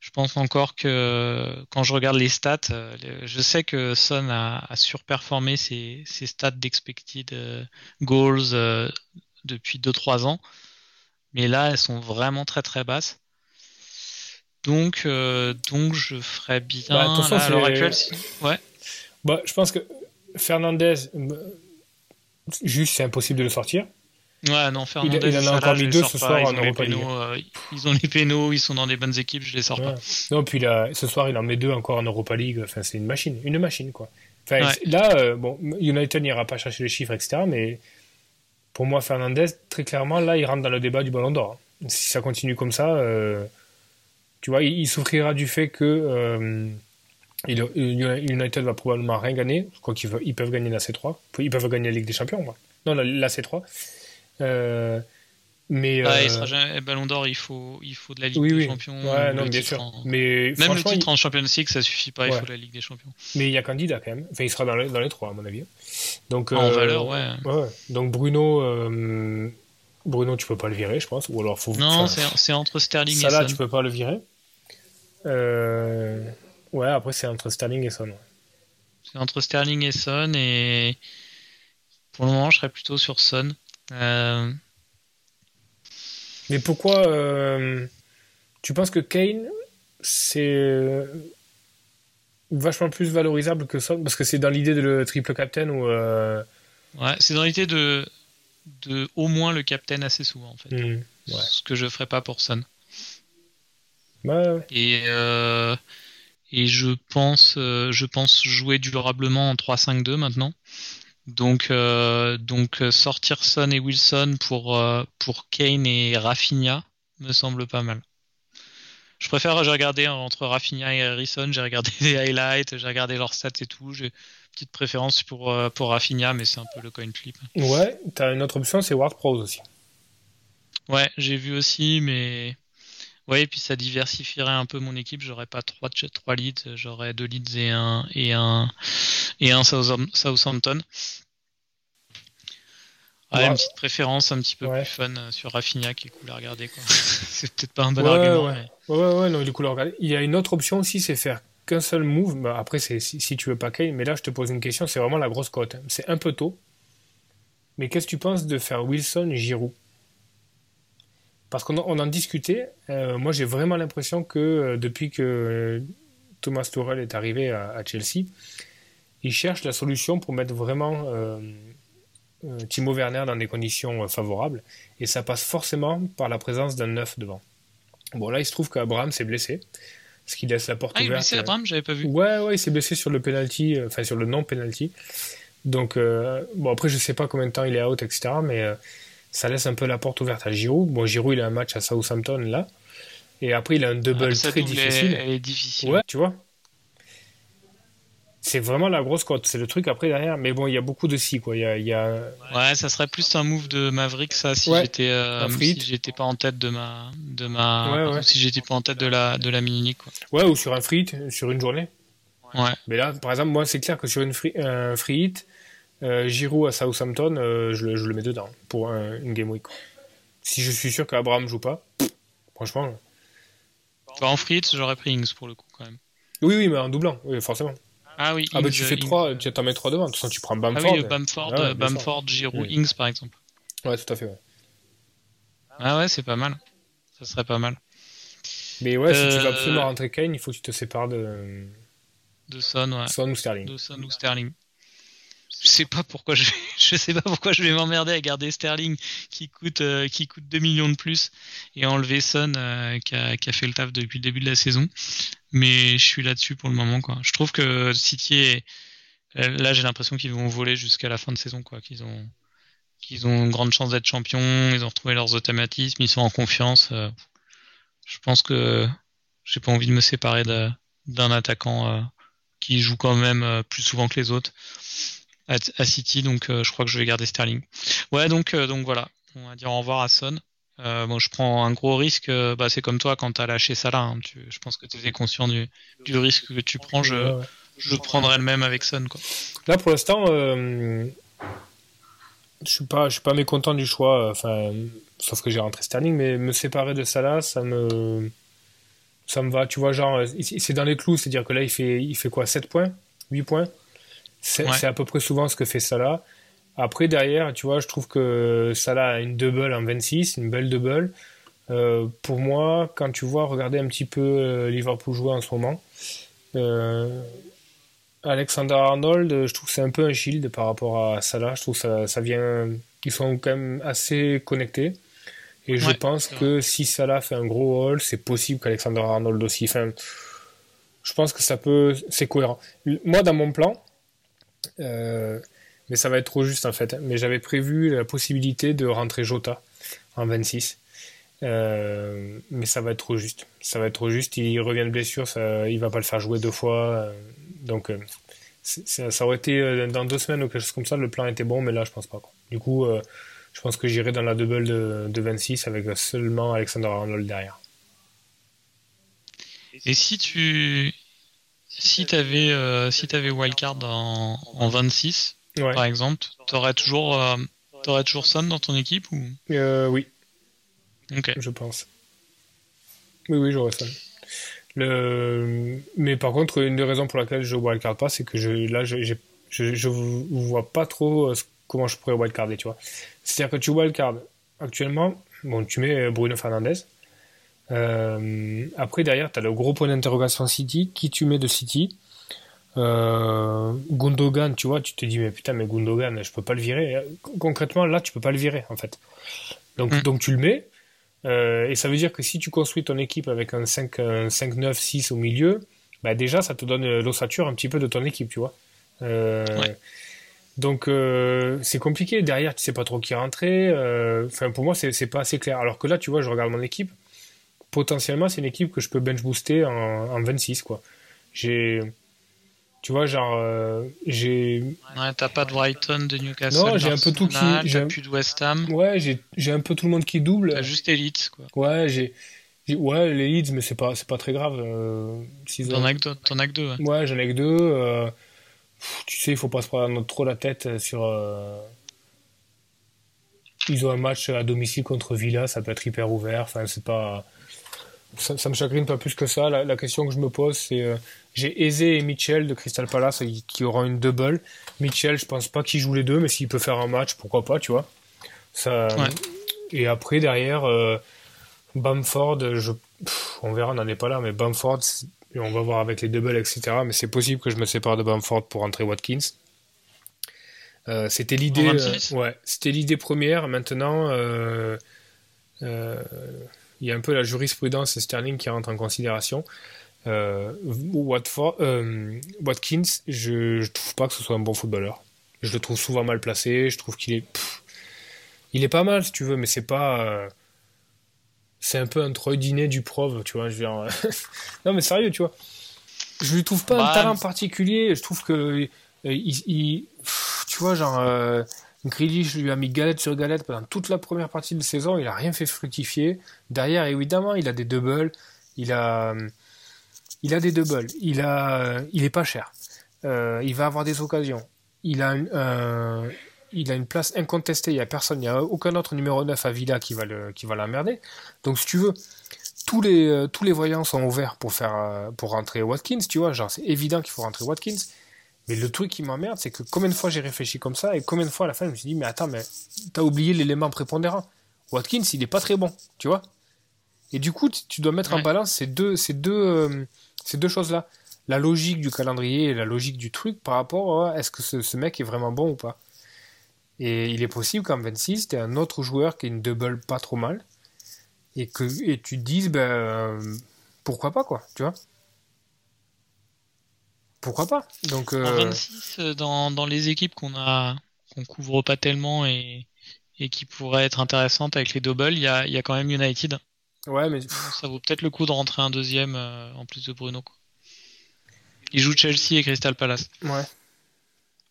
je pense encore que quand je regarde les stats, euh, je sais que Son a, surperformé ses, stats d'expected euh, goals euh, depuis 2-3 ans, mais là elles sont vraiment très très basses. Donc, donc je ferais bien bah, à l'heure actuelle. Ouais. Bah, je pense que Fernandez, juste c'est impossible de le sortir. Ouais, non, Fernandez, il, en a encore mis deux ce soir en Europa League. Euh, ils ont les pénaux, ils sont dans des bonnes équipes, je les sors pas. Non, puis là, ce soir, il en met deux encore en Europa League. Enfin, c'est une machine, une machine, quoi. Enfin, Là, euh, bon, United n'ira pas chercher les chiffres, etc. Mais pour moi, Fernandez, très clairement, là, il rentre dans le débat du Ballon d'Or. Si ça continue comme ça, euh, tu vois, il, souffrira du fait que United va probablement rien gagner. Je crois qu'ils ils peuvent gagner la C3. Ils peuvent gagner la Ligue des Champions. Moi. Non, la, la C3. Euh, mais ah, euh... il sera jamais Ballon d'Or, il faut, il faut de la Ligue des Champions. Ouais, non, bien sûr. En... Mais même le titre il... en Champions League, ça suffit pas. Il faut la Ligue des Champions. Mais il y a candidat quand même. Enfin, il sera dans les, dans les trois à mon avis. Donc en euh... valeur, ouais. Donc Bruno, euh, Bruno, tu peux pas le virer, je pense. Ou alors faut. Non, c'est entre Sterling ça, et Son. là, tu peux pas le virer. Euh, ouais, après c'est entre Sterling et Son. Ouais. C'est entre Sterling et Son et pour le moment, je serais plutôt sur Son. Euh... Mais pourquoi euh, tu penses que Kane c'est vachement plus valorisable que Son parce que c'est dans l'idée de le triple captain ou euh... Ouais, c'est dans l'idée de de au moins le captain assez souvent en fait. Mmh, ouais. Ce que je ferais pas pour Son. Ouais. Et euh, et je pense je pense jouer durablement en 3-5-2 maintenant. Donc, euh, donc sortir Son et Wilson pour, euh, pour Kane et Rafinha me semble pas mal. Je préfère, j'ai regardé entre Rafinha et Harrison, j'ai regardé les highlights, j'ai regardé leurs stats et tout. J'ai petite préférence pour, euh, pour Rafinha, mais c'est un peu le coin flip. Ouais, t'as une autre option, c'est Ward Prowse aussi. Ouais, j'ai vu aussi, mais. Ouais, et puis ça diversifierait un peu mon équipe. J'aurais pas trois, trois leads, j'aurais deux leads et un, et un, et un Southampton. Ouais, une petite préférence un petit peu ouais. plus fun sur Rafinha qui est cool à regarder. c'est peut-être pas un bon ouais, argument. Ouais. Mais... ouais, ouais, non, il est cool à regarder. Il y a une autre option aussi, c'est faire qu'un seul move. Bah, après, c'est si, si, tu veux pas Kane, mais là, je te pose une question, c'est vraiment la grosse cote. C'est un peu tôt. Mais qu'est-ce que tu penses de faire Wilson Giroud? Parce qu'on on en discutait. Euh, moi, j'ai vraiment l'impression que euh, depuis que Thomas Tuchel est arrivé à, à, Chelsea, il cherche la solution pour mettre vraiment euh, Timo Werner dans des conditions favorables. Et ça passe forcément par la présence d'un neuf devant. Bon, là, il se trouve qu'Abraham s'est blessé. Ce qui laisse la porte ah, ouverte. il blessé Abraham, j'avais pas vu. Ouais, ouais, il s'est blessé sur le penalty, enfin sur le non-penalty. Donc, euh, bon, après, je sais pas combien de temps il est out, etc. Mais euh, ça laisse un peu la porte ouverte à Giroud. Bon, Giroud, il a un match à Southampton, là. Et après, il a un double ah, très difficile. Est, elle est difficile. Ouais, tu vois. C'est vraiment la grosse cote. C'est le truc après derrière. Mais bon, il y a beaucoup de si, quoi. Il y a, il y a... Ouais, ça serait plus un move de Maverick, ça, si ouais. j'étais euh, si j'étais pas en tête de ma. De ma ouais, ouais. Si j'étais pas en tête de la, de la mini quoi. Ouais, ou sur un free hit, sur une journée. Ouais. Mais là, par exemple, moi, c'est clair que sur une free, un free hit, euh, Giroud à Southampton, euh, je, le, je, le, mets dedans pour un, une game week. Si je suis sûr qu'Abraham joue pas, franchement. Bah, en hit, j'aurais pris Ings pour le coup quand même. Oui, oui, mais en doublant, oui, forcément. Ah oui. Ah bah tu fais 3, tu t'en mets 3 devant. De toute façon, tu prends Bamford. Ah oui, Bamford, ouais, Bamford Giroud, oui. Ings par exemple. Ouais, tout à fait. Ouais. Ah ouais, c'est pas mal. Ça serait pas mal. Mais ouais, euh... si tu veux absolument rentrer Kane, il faut que tu te sépares de. De Son, ouais. Son ou Sterling. De Son ou Sterling. Je sais pas pourquoi je je sais pas pourquoi je vais m'emmerder à garder Sterling qui coûte euh, qui coûte 2 millions de plus et enlever Son euh, qui, a, qui, a, fait le taf depuis le début de la saison. Mais je suis là-dessus pour le moment quoi. Je trouve que City est là j'ai l'impression qu'ils vont voler jusqu'à la fin de saison quoi, qu'ils ont qu'ils ont une grande chance d'être champions, ils ont retrouvé leurs automatismes, ils sont en confiance. Euh, je pense que j'ai pas envie de me séparer d'un attaquant euh, qui joue quand même euh, plus souvent que les autres à, à City, donc euh, je crois que je vais garder Sterling. Ouais, donc donc voilà, on va dire au revoir à Son. Euh, bon, je prends un gros risque. Bah, c'est comme toi quand t'as lâché Salah. Hein, tu, je pense que tu étais conscient du, du, risque que tu prends. Je, ouais, ouais. je prendrais le même avec Son. Quoi. Là, pour l'instant, euh, je suis pas, je suis pas mécontent du choix. Enfin, sauf que j'ai rentré Sterling, mais me séparer de Salah, ça me, ça me va. Tu vois, genre, c'est dans les clous. C'est-à-dire que là, il fait, il fait quoi 7 points 8 points? C'est ouais. à peu près souvent ce que fait Salah. Après, derrière, tu vois, je trouve que Salah a une double en 26, une belle double. Euh, pour moi, quand tu vois, regarder un petit peu euh, Liverpool jouer en ce moment, euh, Alexander Arnold, je trouve que c'est un peu un shield par rapport à Salah. Je trouve que ça, ça vient. Ils sont quand même assez connectés. Et je pense que si Salah fait un gros haul, c'est possible qu'Alexander Arnold aussi. Enfin, je pense que ça peut. C'est cohérent. Moi, dans mon plan, mais ça va être trop juste en fait. Mais j'avais prévu la possibilité de rentrer Jota en 26. mais ça va être trop juste. Ça va être trop juste. Il revient de blessure, ça, il va pas le faire jouer deux fois. donc, ça, aurait été dans deux semaines ou quelque chose comme ça. Le plan était bon, mais là, je pense pas. Du coup, je pense que j'irai dans la double de, de 26 avec seulement Alexander Arnold derrière. Et si tu si t'avais euh, si avais wildcard en, en 26 par exemple, t'aurais toujours euh, t'aurais toujours Son dans ton équipe ou? Euh, Oui. Ok. Je pense. Oui oui j'aurais Son. Le... Mais par contre une des raisons pour laquelle je wildcard pas c'est que je là je, je, je, vois pas trop comment je pourrais wildcarder tu vois. C'est-à-dire que tu wildcard actuellement bon tu mets Bruno Fernandez euh, après, derrière, tu as le gros point d'interrogation City. Qui tu mets de City euh, Gundogan, tu vois, tu te dis, mais putain, mais Gundogan, je peux pas le virer. Concrètement, là, tu peux pas le virer, en fait. Donc, mm. donc tu le mets. Euh, et ça veut dire que si tu construis ton équipe avec un 5, 5 9, 6 au milieu, bah déjà, ça te donne l'ossature un petit peu de ton équipe, tu vois. Euh, Donc c'est compliqué. Derrière, tu sais pas trop qui rentrer. Enfin, pour moi, c'est pas assez clair. Alors que là, tu vois, je regarde mon équipe potentiellement, c'est une équipe que je peux bench booster en, en 26, quoi. J'ai. Tu vois, genre, euh, j'ai. Ouais, t'as pas de Brighton, de Newcastle. Non, j'ai un peu tout qui. J'ai plus de West Ham. Ouais, j'ai un peu tout le monde qui double. T'as juste Leeds, quoi. Ouais, j'ai. Ouais, les Leeds, mais c'est pas, pas très grave. Euh, T'en as que deux. Ouais, ouais j'en ai que deux. Euh, tu sais, il faut pas se prendre trop la tête sur. Euh, ils ont un match à domicile contre Villa, ça peut être hyper ouvert. Enfin, c'est pas ça, ça, me chagrine pas plus que ça. La, question que je me pose, c'est euh, j'ai Eze et Mitchell de Crystal Palace qui, auront une double. Mitchell, je pense pas qu'il joue les deux, mais s'il peut faire un match, pourquoi pas, tu vois. Ça, Et après, derrière, euh, Bamford, je, on verra, on n'en est pas là, mais Bamford, on va voir avec les doubles, etc. Mais c'est possible que je me sépare de Bamford pour entrer Watkins. Euh, c'était l'idée, ouais, c'était l'idée première. Maintenant, euh, il y a un peu la jurisprudence Sterling qui rentre en considération. Euh, Watford, euh, Watkins, je, je trouve pas que ce soit un bon footballeur. Je le trouve souvent mal placé. Je trouve qu'il est, il est pas mal si tu veux, mais c'est pas. Euh, c'est un peu un Troy du prov, tu vois. Je veux non mais sérieux, tu vois. Je lui trouve pas un bah, talent particulier. Je trouve que il, il, tu vois, genre Grealish lui a mis galette sur galette pendant toute la première partie de saison, il a rien fait fructifier. Derrière, évidemment, il a des doubles, il a, a des doubles, il a, il est pas cher. Euh, il va avoir des occasions. Il a, une, place incontestée. Il y a personne, il n'y a aucun autre numéro 9 à Villa qui va l'emmerder. Donc, si tu veux, tous les, voyants sont ouverts pour rentrer Watkins, tu vois. Genre, c'est évident qu'il faut rentrer Watkins. Mais le truc qui m'emmerde, c'est que combien de fois j'ai réfléchi comme ça et combien de fois à la fin je me suis dit, mais attends, mais t'as oublié l'élément prépondérant. Watkins, il est pas très bon, tu vois. Et du coup, tu dois mettre en balance ces deux, ces deux, euh, ces deux choses-là. La logique du calendrier et la logique du truc par rapport à est-ce que ce, mec est vraiment bon ou pas. Et il est possible qu'en 26, tu un autre joueur qui a une double pas trop mal et que et tu te dises, ben, euh, pourquoi pas, quoi, tu vois pourquoi pas Donc, En 26, euh, euh, dans, dans les équipes qu'on a qu'on couvre pas tellement et, et qui pourraient être intéressantes avec les doubles, il y a, y a quand même United. Ouais, mais ça vaut peut-être le coup de rentrer un deuxième euh, en plus de Bruno. Quoi. Il joue Chelsea et Crystal Palace. Ouais.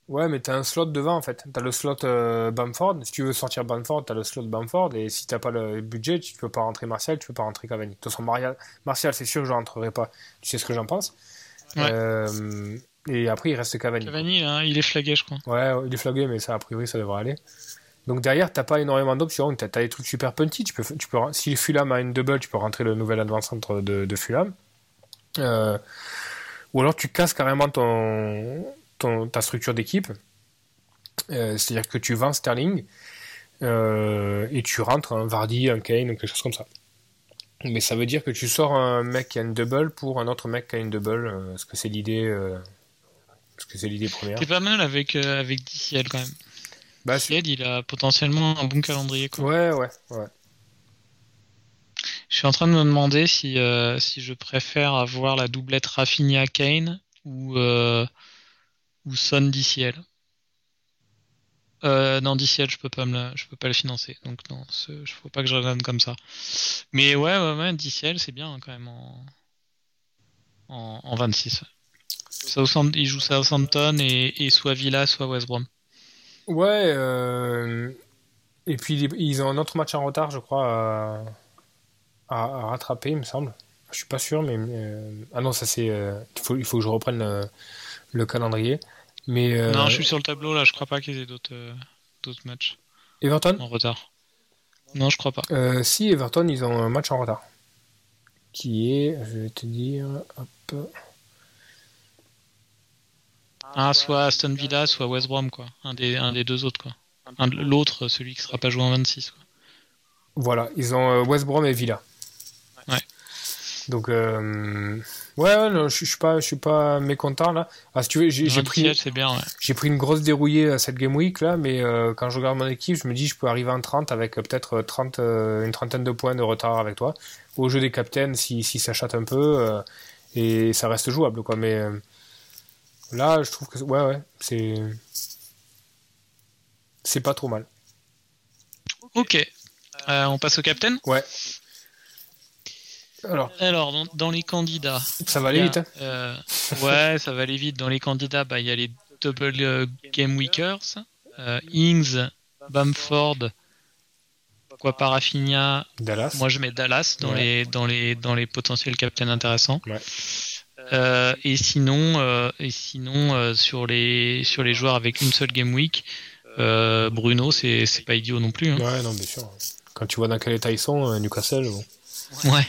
Ouais, mais t'as un slot devant en fait. T'as le slot Bamford. Si tu veux sortir Bamford, t'as le slot Bamford. Et si t'as pas le budget, tu peux pas rentrer Martial, tu peux pas rentrer Cavani. De toute façon, Martial, c'est sûr que je rentrerai pas. Tu sais ce que j'en pense. Euh, et après, il reste Cavani. Cavani, hein, il est flagué, je crois. Ouais, il est flagué, mais ça, a priori, ça devrait aller. Donc derrière, t'as pas énormément d'options. T'as as des trucs super punty. Tu peux, tu peux, si Fulham a une double, tu peux rentrer le nouvel advance centre de, de Fulham. Euh, ou alors tu casses carrément ton, ton ta structure d'équipe. Euh, c'est-à-dire que tu vends Sterling et tu rentres un Vardy, un Kane, quelque chose comme ça. Mais ça veut dire que tu sors un mec qui a une double pour un autre mec qui a une double. Euh, est-ce que c'est l'idée euh, Est-ce que c'est l'idée première? C'est pas mal avec euh, avec DCL quand même. Bah, DCL, il a potentiellement un bon calendrier. Quoi. Ouais, ouais, ouais. Je suis en train de me demander si si je préfère avoir la doublette Rafinha Kane ou ou Son DCL. Euh, non, DCL, je peux pas me le, je peux pas le financer. Donc non, ce- faut pas que je raisonne comme ça. Mais ouais, ouais, ouais, DCL, c'est bien hein, quand même en, en, en 26. ouais. Southampton- il joue Southampton et, et soit Villa, soit West Brom. Ouais, euh, et puis ils- ont un autre match en retard, je crois, à, rattraper, il me semble. Je suis pas sûr, mais euh, ah non, ça c'est, il faut, il faut que je reprenne le calendrier. Mais euh, Non, je suis sur le tableau là, je crois pas qu'ils aient d'autres euh, d'autres matchs Everton, en retard. Non, je crois pas. Euh, si Everton, ils ont un match en retard, qui est, je vais te dire, hop, Ah, soit Aston Villa, soit West Brom, quoi. Un des, un des deux autres, quoi. L'autre, celui qui sera pas joué en 26, quoi. voilà, ils ont West Brom et Villa. Ouais. Donc euh, ouais, ouais, je, suis pas, je suis pas mécontent là. Ah, si tu veux, j'ai pris, DCL, c'est bien, ouais. J'ai pris une grosse dérouillée à cette game week là, mais euh, quand je regarde mon équipe, je me dis je peux arriver en 30 avec euh, peut-être 30, euh, une trentaine de points de retard avec toi. Au jeu des captains, si, si ça chatte un peu, et ça reste jouable quoi. Mais là, je trouve que ouais, ouais, c'est c'est pas trop mal. Ok. On passe au captain. Ouais. Alors, Alors, dans, dans les candidats. ça va aller a, vite. hein. euh, ouais, ça va aller vite. Dans les candidats, bah, il y a les double euh, game weekers. Euh, Ings, Bamford, quoi pas Rafinha. Dallas. Moi, je mets Dallas dans, Ouais. les, dans, les, dans les potentiels captains intéressants. Ouais. Et sinon, et sinon sur, les, sur les joueurs avec une seule game week, Bruno, c'est c'est pas idiot non plus. hein. Ouais, non, bien sûr. Quand tu vois dans quel état ils sont, Newcastle. Bon. Ouais.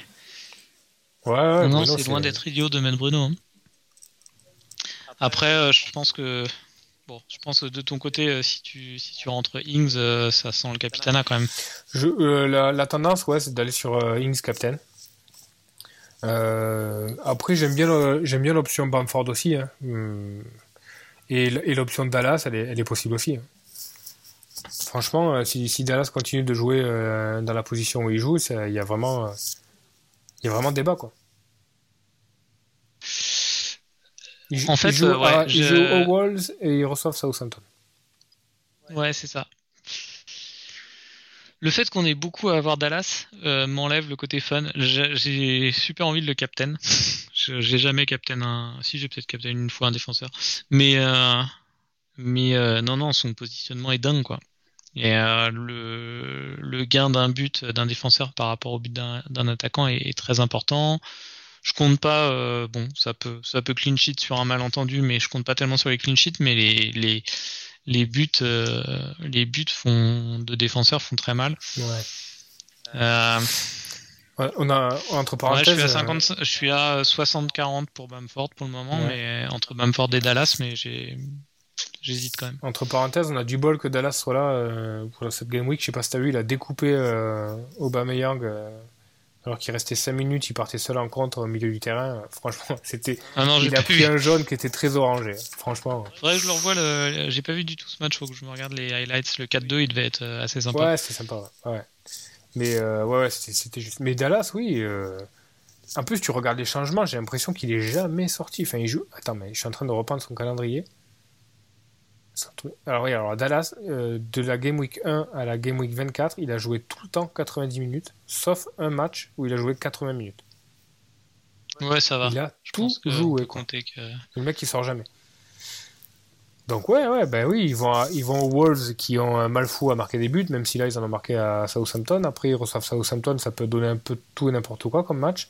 Ouais, ouais, non, Bruno, c'est loin d'être idiot de mettre Bruno. hein. Après, euh, je pense que bon, je pense que de ton côté, euh, si tu si tu rentres Ings, euh, ça sent le capitana quand même. Je, euh, la, la tendance, ouais, c'est d'aller sur euh, Ings Captain. Euh, après, j'aime bien, le- j'aime bien l'option Bamford aussi. hein. Hum. Et, et l'option Dallas, elle est, elle est possible aussi. hein. Franchement, euh, si, si Dallas continue de jouer euh, dans la position où il joue, il y a vraiment, euh, il y a vraiment débat, quoi. En fait, joue, euh, ouais, à- je- joue aux Wolves et ils reçoivent Southampton. Ouais, c'est ça. Le fait qu'on ait beaucoup à avoir Dallas euh, m'enlève le côté fun. J'ai j'ai super envie de le captain. Je- J'ai jamais captain un. Si j'ai peut-être captain une fois un défenseur, mais euh, mais euh, non non son positionnement est dingue quoi. Et euh, le le gain d'un but d'un défenseur par rapport au but d'un attaquant est, est très important. Je compte pas. euh, bon, ça peut ça peut clean sheet sur un malentendu, mais je compte pas tellement sur les clean sheets. Mais les les les buts, euh, les buts font, de défenseurs font très mal. Ouais. Euh, On a, entre ouais, je parenthèses. suis à 50, je suis à 60-40 pour Bamford pour le moment, Ouais. mais entre Bamford et Dallas, mais j'ai, j'hésite quand même. Entre parenthèses, on a du bol que Dallas soit là euh, pour cette game week. Je sais pas si t'as vu, il a découpé euh, Aubameyang euh, alors qu'il restait 5 minutes, il partait seul en contre au milieu du terrain. Euh, Franchement, c'était. Ah non, Il a pris vu. un jaune qui était très orangé. Franchement. Faudrait que je le revoie. Le... J'ai pas vu du tout ce match. Faut que je me regarde les highlights. Le 4-2, il devait être euh, assez sympa. Ouais, c'était sympa. Ouais. ouais. Mais euh, ouais, ouais, c'était c'était juste. Mais Dallas, oui. euh, En plus, tu regardes les changements, j'ai l'impression qu'il est jamais sorti. Enfin, il joue. Attends, mais je suis en train de reprendre son calendrier. Truc- Alors oui, alors Dallas, euh, de la Game Week 1 à la Game Week 24, il a joué tout le temps 90 minutes, sauf un match où il a joué 80 minutes. Ouais, ça va. Il a Je tout pense que on joué, quoi. que. Le mec, il sort jamais. Donc ouais, ouais, ben oui, ils vont, à- ils vont aux Wolves qui ont un mal fou à marquer des buts, même si là ils en ont marqué à Southampton. Après ils reçoivent Southampton, ça peut donner un peu tout et n'importe quoi comme match.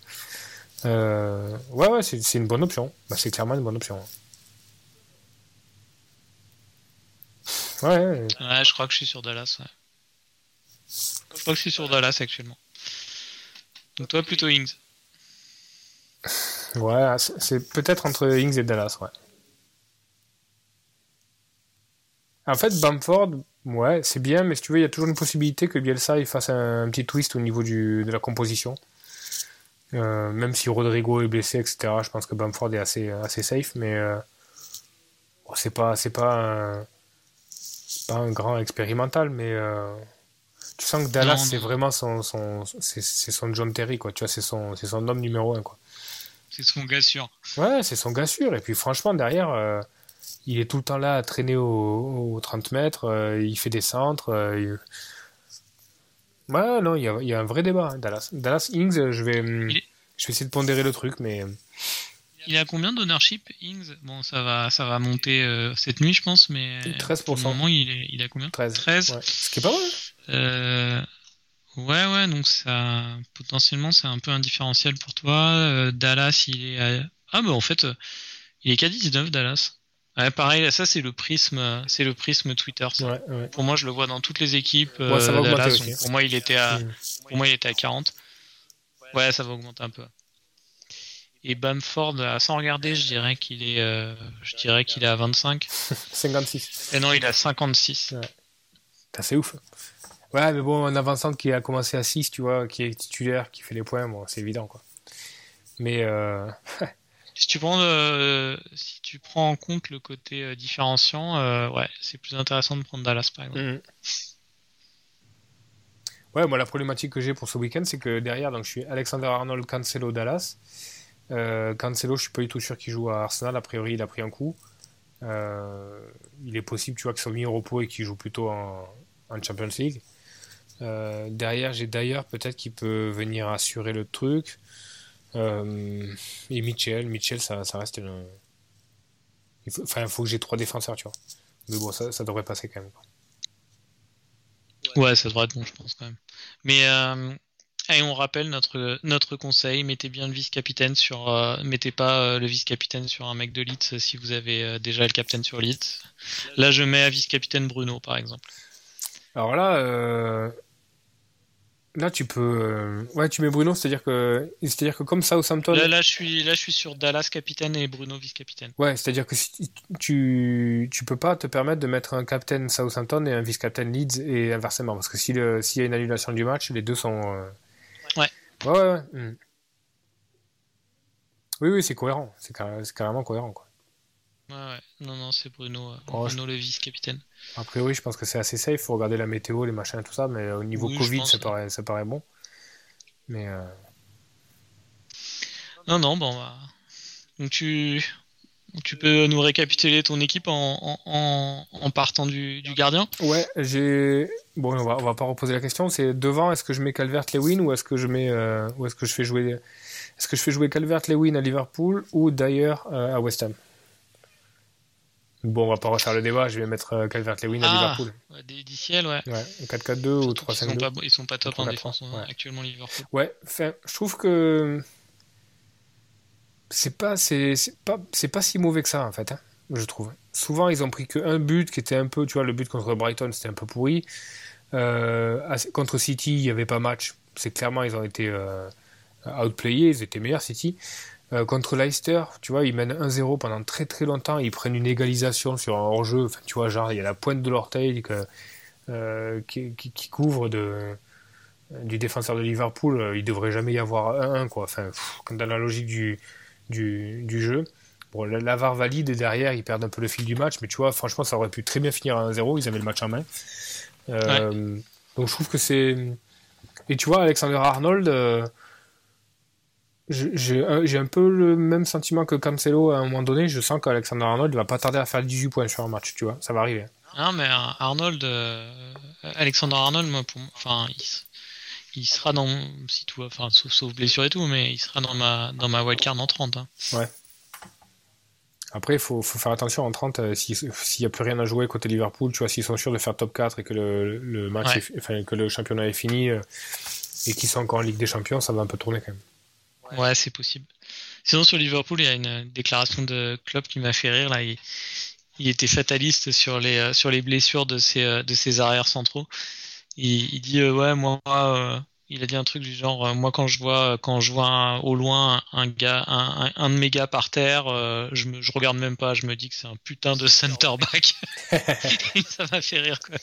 Euh, ouais, ouais, c'est une bonne option. Bah, c'est clairement une bonne option. Ouais, ouais, Ouais, je crois que je suis sur Dallas. ouais. Je crois que je suis sur Dallas actuellement. Donc toi, plutôt Ings. ouais, c'est c'est peut-être entre Ings et Dallas, ouais. En fait, Bamford, ouais, c'est bien, mais si tu veux, il y a toujours une possibilité que Bielsa il fasse un, petit twist au niveau du, de la composition. Euh, même si Rodrigo est blessé, etc., je pense que Bamford est assez, assez safe, mais euh, bon, c'est pas, c'est pas, un, pas un grand expérimental, mais euh, tu sens que Dallas, c'est vraiment son, son, c'est, son John Terry, quoi. Tu vois, c'est son, c'est son homme numéro un, quoi. C'est son gars sûr. Ouais, c'est son gars sûr. Et puis franchement, derrière, euh, il est tout le temps là à traîner aux au 30 mètres, euh, il fait des centres. Ouais, non, il y, a, il y, a, un vrai débat, hein, Dallas. Dallas Ings, je vais, est... je vais essayer de pondérer le truc, mais. Il a combien d'ownership, Ings? Bon, ça va, ça va monter euh, cette nuit, je pense, mais. 13%. Pour le moment, il, est, il a combien? 13. 13. Ouais. Ce qui est pas mal. Hein. Euh, ouais, ouais, donc ça, potentiellement, c'est un peu un différentiel pour toi. Euh, Dallas, il est à... Ah, mais en fait, il est qu'à 19, Dallas. Ouais, pareil, ça c'est le prisme, c'est le prisme Twitter. Ouais, ouais. Pour moi, je le vois dans toutes les équipes. Ouais, ça va Dallas, aussi. Pour moi, il était à, pour moi, il était à 40. Ouais, ça va augmenter un peu. Et Bamford, sans regarder, je dirais qu'il est, euh, je dirais qu'il est à 25. 56. Et non, il à 56. Ouais. C'est ouf. Ouais, mais bon, un avançant qui a commencé à 6, tu vois, qui est titulaire, qui fait les points, bon, c'est évident, quoi. Mais euh... si tu prends, euh, si tu prends en compte le côté euh, différenciant, euh, ouais, c'est plus intéressant de prendre Dallas, par exemple. Mmh. Ouais, moi, la problématique que j'ai pour ce week-end, c'est que derrière, donc, je suis Alexander Arnold, Cancelo, Dallas. Euh, Cancelo, je suis pas du tout sûr qu'il joue à Arsenal. A priori, il a pris un coup. Euh, il est possible, tu vois, qu'il soit mis au repos et qu'il joue plutôt en, en Champions League. Euh, derrière, j'ai d'ailleurs peut-être qu'il peut venir assurer le truc. Euh, et Mitchell, Mitchell, ça, ça reste une. Il faut, enfin, il faut que j'ai trois défenseurs, tu vois. Mais bon, ça, ça devrait passer quand même. Quoi. Ouais, ça devrait être bon, je pense quand même. Mais euh, et on rappelle notre notre conseil mettez bien le vice-capitaine sur, euh, mettez pas euh, le vice-capitaine sur un mec de Leeds si vous avez euh, déjà le capitaine sur Leeds. Là, je mets à vice-capitaine Bruno, par exemple. Alors là, là tu peux, ouais, tu mets Bruno, c'est-à-dire que, c'est-à-dire que comme ça au Southampton. Là, là, je suis, là, je suis sur Dallas capitaine et Bruno vice-capitaine. Ouais, c'est-à-dire que si tu, tu peux pas te permettre de mettre un capitaine Southampton et un vice-capitaine Leeds et inversement, parce que si le, s'il y a une annulation du match, les deux sont. Euh... Ouais. Ouais, ouais. Mm. Oui, oui, c'est cohérent. C'est, car... c'est carrément cohérent, quoi. Ouais, ouais. Non, non, c'est Bruno, euh, oh, Bruno le vice-capitaine. A priori, je pense que c'est assez safe. Faut regarder la météo, les machins, tout ça. Mais au niveau Oui, je Covid, pense, ça, ouais. paraît, ça paraît bon. Mais euh, Non, non, bon, bah. Donc tu, tu peux nous récapituler ton équipe en, en, en, en partant du, du gardien? Ouais, j'ai. Bon, on va, on va pas reposer la question. C'est devant. Est-ce que je mets Calvert-Lewin ou est-ce que je mets, euh, ou est-ce que je fais jouer, est-ce que je fais jouer Calvert-Lewin à Liverpool ou d'ailleurs euh, à West Ham? Bon, on va pas refaire le débat. Je vais mettre euh, Calvert-Lewin à Ah, Liverpool. ouais, des, ciels, ouais. Ouais, 4-4-2 ou Surtout qu'ils sont 3-5-2. pas, ils sont pas top en 3-4-3, défense hein, ouais. actuellement Liverpool. Ouais, enfin, je trouve que c'est pas, c'est, pas, c'est pas si mauvais que ça en fait. hein, je trouve. Souvent, ils ont pris qu'un but qui était un peu, tu vois, le but contre Brighton, c'était un peu pourri. Euh, contre City, il n'y avait pas match. C'est clairement, ils ont été euh, outplayés, ils étaient meilleurs City. Euh, contre Leicester, tu vois, ils mènent 1-0 pendant très très longtemps. Ils prennent une égalisation sur un hors-jeu. Enfin, tu vois, genre, il y a la pointe de l'orteil euh, qui, qui- couvre de, du défenseur de Liverpool. Il devrait jamais y avoir 1-1, quoi. Enfin, dans la logique du, du, du jeu. Bon, la, VAR valide et derrière, ils perdent un peu le fil du match. Mais tu vois, franchement, ça aurait pu très bien finir à 1-0. Ils avaient le match en main. Euh, Donc, je trouve que c'est. Et tu vois, Alexander Arnold. euh, j'ai un, peu le même sentiment que Cancelo à un moment donné. Je sens qu'Alexander Arnold il va pas tarder à faire 18 points sur un match, tu vois. Ça va arriver. Non, mais Arnold, euh, Alexander Arnold, moi, pour, moi- enfin, il, il sera dans, si tout, enfin, sauf, sauf blessure et tout, mais il sera dans ma, dans ma wildcard en 30. hein. Après, il faut, faut faire attention en 30, euh, si- s'il n'y a plus rien à jouer côté Liverpool, tu vois, s'ils sont sûrs de faire top 4 et que le, le match Ouais. est fi- enfin, que le championnat est fini euh, et qu'ils sont encore en Ligue des Champions, ça va un peu tourner quand même. Ouais, c'est possible. Sinon, sur Liverpool, il y a une déclaration de Klopp qui m'a fait rire. Là, il, il était fataliste sur les euh, sur les blessures de ses euh, de ses arrières centraux. Il, il dit euh, ouais, moi, euh, il a dit un truc du genre euh, moi quand je vois quand je vois un- au loin un gars un, un, un de mes gars par terre, euh, je me je regarde même pas, je me dis que c'est un putain de center back. Ça m'a fait rire quoi.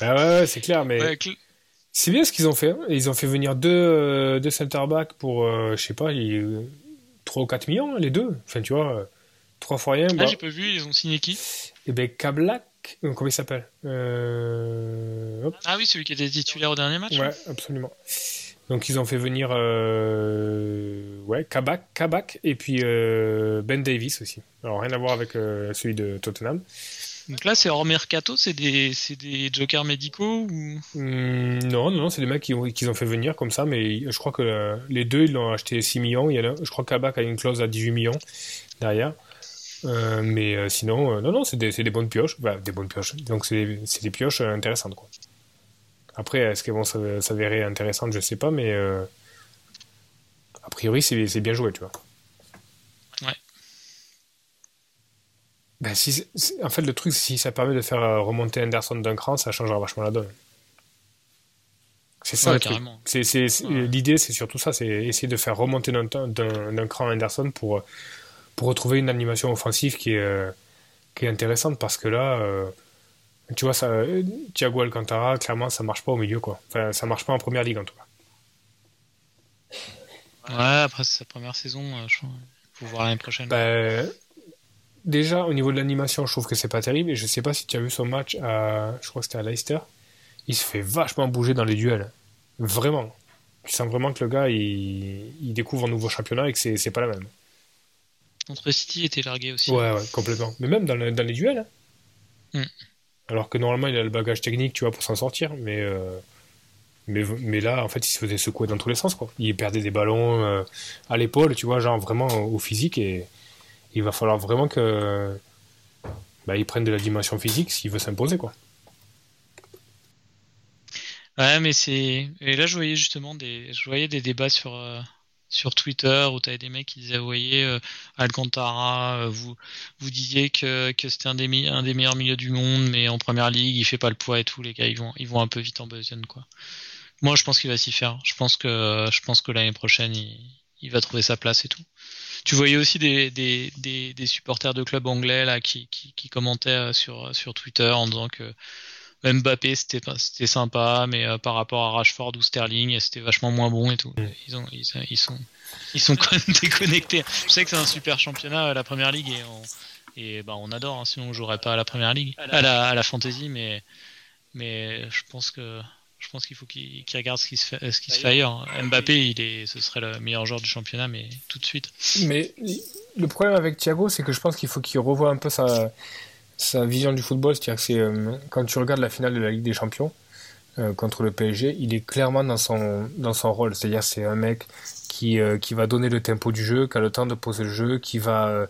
Bah ouais, ouais, c'est clair, mais Ouais, Cl- c'est bien ce qu'ils ont fait. hein. Ils ont fait venir deux, euh, deux center-backs pour, euh, je sais pas, les, 3 ou 4 millions, hein, les deux. Enfin, tu vois, euh, trois fois rien. Ah, bah, j'ai pas vu, ils ont signé qui? Et ben Kablak, comment il s'appelle euh. Ah oui, celui qui était titulaire au dernier match. Ouais, absolument. Donc ils ont fait venir euh, ouais, Kabak, Kabak et puis euh, Ben Davis aussi. Alors rien à voir avec euh, celui de Tottenham. Donc là, c'est hors mercato, c'est des, des jokers médicaux ou... Hmm, non, non, c'est des mecs qui ont, qui ont fait venir comme ça, mais je crois que les deux, ils l'ont acheté 6 millions. Il y a, je crois que Kabak a une clause à 18 millions derrière. Mais sinon, non, non, c'est des, des, bonnes pioches. des bonnes pioches. Donc c'est des, des, pioches intéressantes, quoi. Après, est-ce qu'elles vont s'avérer intéressantes Je sais pas, mais euh, a priori, c'est bien joué, tu vois. Ouais. Si, en fait, le truc, si ça permet de faire euh, remonter Anderson d'un cran, ça changera vachement la donne. C'est ça, L'idée, c'est surtout ça, c'est essayer de faire remonter d'un cran Anderson pour, pour retrouver une animation offensive qui est, euh, qui est intéressante, parce que là tu vois, ça, Thiago Alcantara, clairement, ça marche pas au milieu, quoi. Enfin, ça marche pas en première ligue, en tout cas. Ouais, après, c'est sa première saison. Il euh, faut voir l'année prochaine. Bah, déjà, au niveau de l'animation, je trouve que c'est pas terrible. Et je sais pas si tu as vu son match à. Je crois que c'était à Leicester. Il se fait vachement bouger dans les duels. Vraiment. Tu sens vraiment que le gars, il, il découvre un nouveau championnat et que c'est pas la même. Contre City, était largué aussi. Ouais, ouais, complètement. Mais même dans, dans les duels. Hein. Mm. Alors que normalement, il a le bagage technique, tu vois, pour s'en sortir. Mais, euh, mais, mais là, en fait, il se faisait secouer dans tous les sens, quoi. Il perdait des ballons euh, à l'épaule, tu vois, genre vraiment au physique. Et il va falloir vraiment que bah, il prenne de la dimension physique s'il veut s'imposer, quoi. Ouais, mais c'est. Et là, je voyais justement des, je voyais des débats sur. Euh, sur Twitter où tu avais des mecs qui disaient, vous voyez, euh, Alcantara, euh, vous, vous disiez que, que c'était un des, un des meilleurs milieux du monde, mais en première ligue, il fait pas le poids et tout, les gars, ils vont, ils vont un peu vite en besogne, quoi. Moi, je pense qu'il va s'y faire. Je pense que, je pense que l'année prochaine, il, il, va trouver sa place et tout. Tu voyais aussi des, des, des, des supporters de clubs anglais là qui, qui, qui commentaient euh, sur, sur Twitter en disant que Mbappé c'était c'était sympa mais euh, par rapport à Rashford ou Sterling c'était vachement moins bon et tout mm. ils ont ils, ils sont ils sont quand même déconnectés je sais que c'est un super championnat euh, la première ligue et on, et bah on adore hein, sinon on jouerait pas à la première ligue à la, à la fantasy mais mais je pense que je pense qu'il faut qu'il regarde ce qui se fait, ce qui se fait ailleurs. Mbappé, il est, ce serait le meilleur joueur du championnat, mais tout de suite. Mais le problème avec Thiago, c'est que je pense qu'il faut qu'il revoie un peu sa, sa vision du football, c'est-à-dire que c'est euh, quand tu regardes la finale de la Ligue des Champions euh, contre le PSG, il est clairement dans son dans son rôle, c'est-à-dire c'est un mec qui euh, qui va donner le tempo du jeu, qui a le temps de poser le jeu, qui va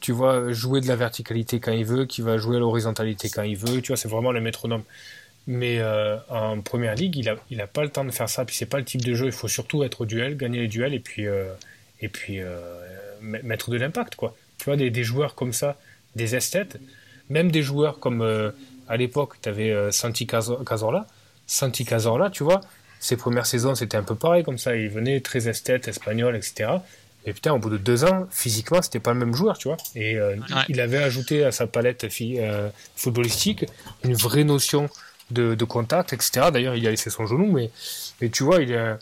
tu vois jouer de la verticalité quand il veut, qui va jouer à l'horizontalité quand il veut, tu vois, c'est vraiment le métronome. Mais en première ligue, il a, il a pas le temps de faire ça. Puis c'est pas le type de jeu. Il faut surtout être au duel, gagner les duels et puis et puis mettre de l'impact quoi. Tu vois des, des, joueurs comme ça des esthètes, même des joueurs comme euh, à l'époque, tu avais euh, Santi Cazorla. Santi Cazorla, tu vois, ses premières saisons, c'était un peu pareil comme ça. Il venait très esthète, espagnol, etc. Et putain, au bout de deux ans, physiquement, c'était pas le même joueur, tu vois. Et euh, il avait ajouté à sa palette footballistique une vraie notion de, contact, etc. D'ailleurs, il a laissé son genou, mais, mais tu vois, il, a,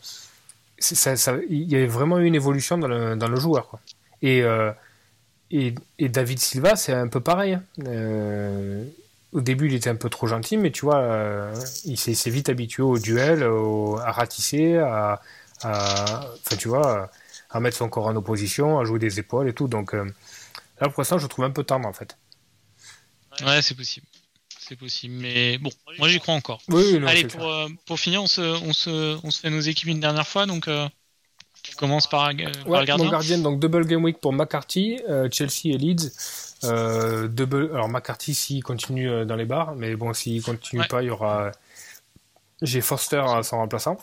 ça, il y avait vraiment eu une évolution dans le, dans le joueur. Quoi. Et, et, David Silva, c'est un peu pareil. Hein. Euh, au début, il était un peu trop gentil, mais tu vois, euh, il s'est vite habitué au duel, à ratisser, à, enfin, tu vois, à mettre son corps en opposition, à jouer des épaules et tout. Donc euh, là, pour l'instant, je trouve un peu tendre en fait. Ouais, c'est possible. C'est possible, mais bon, moi j'y crois encore. Allez, pour, pour, finir, on se, on, se, on se fait nos équipes une dernière fois, donc tu commences par, euh, par le gardien. Mon gardien, donc double game week pour McCarthy, euh, Chelsea et Leeds. Euh, double, alors McCarthy s'il continue dans les bars, mais bon, s'il continue pas, il y aura. J'ai Foster à son remplaçant.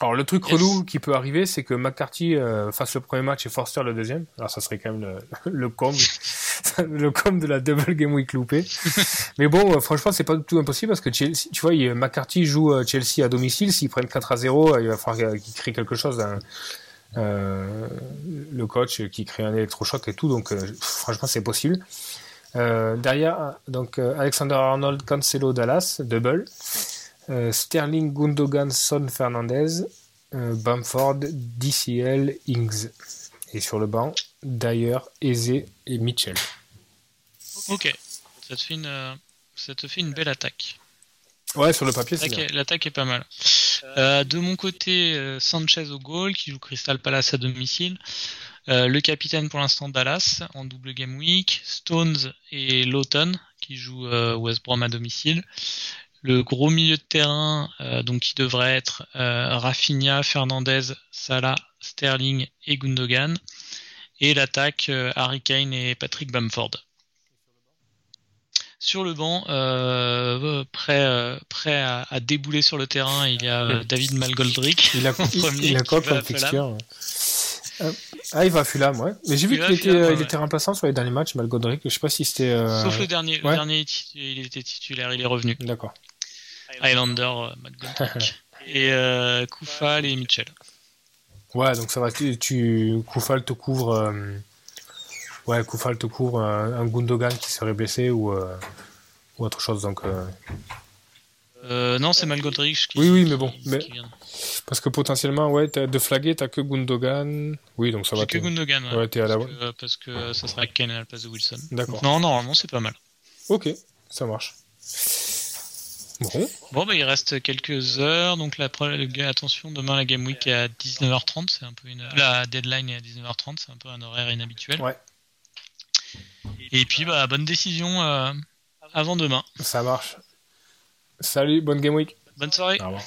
Alors le truc relou qui peut arriver, c'est que McCarthy fasse le premier match et Forster le deuxième. Alors ça serait quand même le, le comble, le comble de la double game week loupée. Mais bon, franchement, c'est pas du tout impossible parce que Chelsea, tu vois, McCarthy joue Chelsea à domicile. S'ils prennent 4 à 0, il va falloir qu'il crée quelque chose. Hein. Euh, le coach qui crée un électrochoc et tout. Donc franchement, c'est possible. Euh, derrière, donc Alexander Arnold, Cancelo, Dallas, double. Euh, Sterling, Gundogan, Son, Fernandez, euh, Bamford, DCL, Ings. Et sur le banc, Dyer, Eze et Mitchell. Ok, ça te fait une, ça te fait une belle attaque. Ouais, sur le papier, c'est L'attaque est pas mal. Euh, de mon côté, euh, Sanchez au goal, qui joue Crystal Palace à domicile. Euh, le capitaine pour l'instant Dallas en double game week. Stones et Lawton, qui joue euh, West Brom à domicile. Le gros milieu de terrain, euh, donc qui devrait être euh, Rafinha, Fernandez, Salah, Sterling et Gundogan. Et l'attaque, euh, Harry Kane et Patrick Bamford. Sur le banc, prêt, prêt à, à débouler sur le terrain, il y a David Malgoldrick. Il a, il a quoi comme. Euh, Ah, il va à Fulham, ouais. Mais j'ai vu qu'il était, Fulham, ouais. il était remplaçant sur les derniers matchs, Malgodrick. Je sais pas si c'était. euh, Sauf le dernier, le dernier il était titulaire, il est revenu. D'accord. Highlander, euh, McGoldrick. et euh, Koufal et Mitchell. Ouais, donc ça va. Tu, tu... Koufal te couvre. euh, Ouais, Koufal te couvre un Gundogan qui serait blessé ou, euh, ou autre chose. Donc, euh, Euh, non, c'est Malgoldrick qui. Oui, oui, mais bon, qui- mais- qui vient. Parce que potentiellement, ouais, de flaguer, t'as que Gundogan. Oui, donc ça va. Que Gundogan. Ouais, Ouais, t'es à la parce, que, parce que ça sera Kane à la place de Wilson. D'accord. Non, normalement, c'est pas mal. Ok, ça marche. Bon, Bon, bah, il reste quelques heures. Donc, la, attention, demain, la Game Week est à 19h30. C'est un peu une. La deadline est à 19h30. C'est un peu un horaire inhabituel. ouais, Et puis, bah, bonne décision euh, avant demain. ça marche. Salut, bonne game week. Bonne soirée. Au revoir.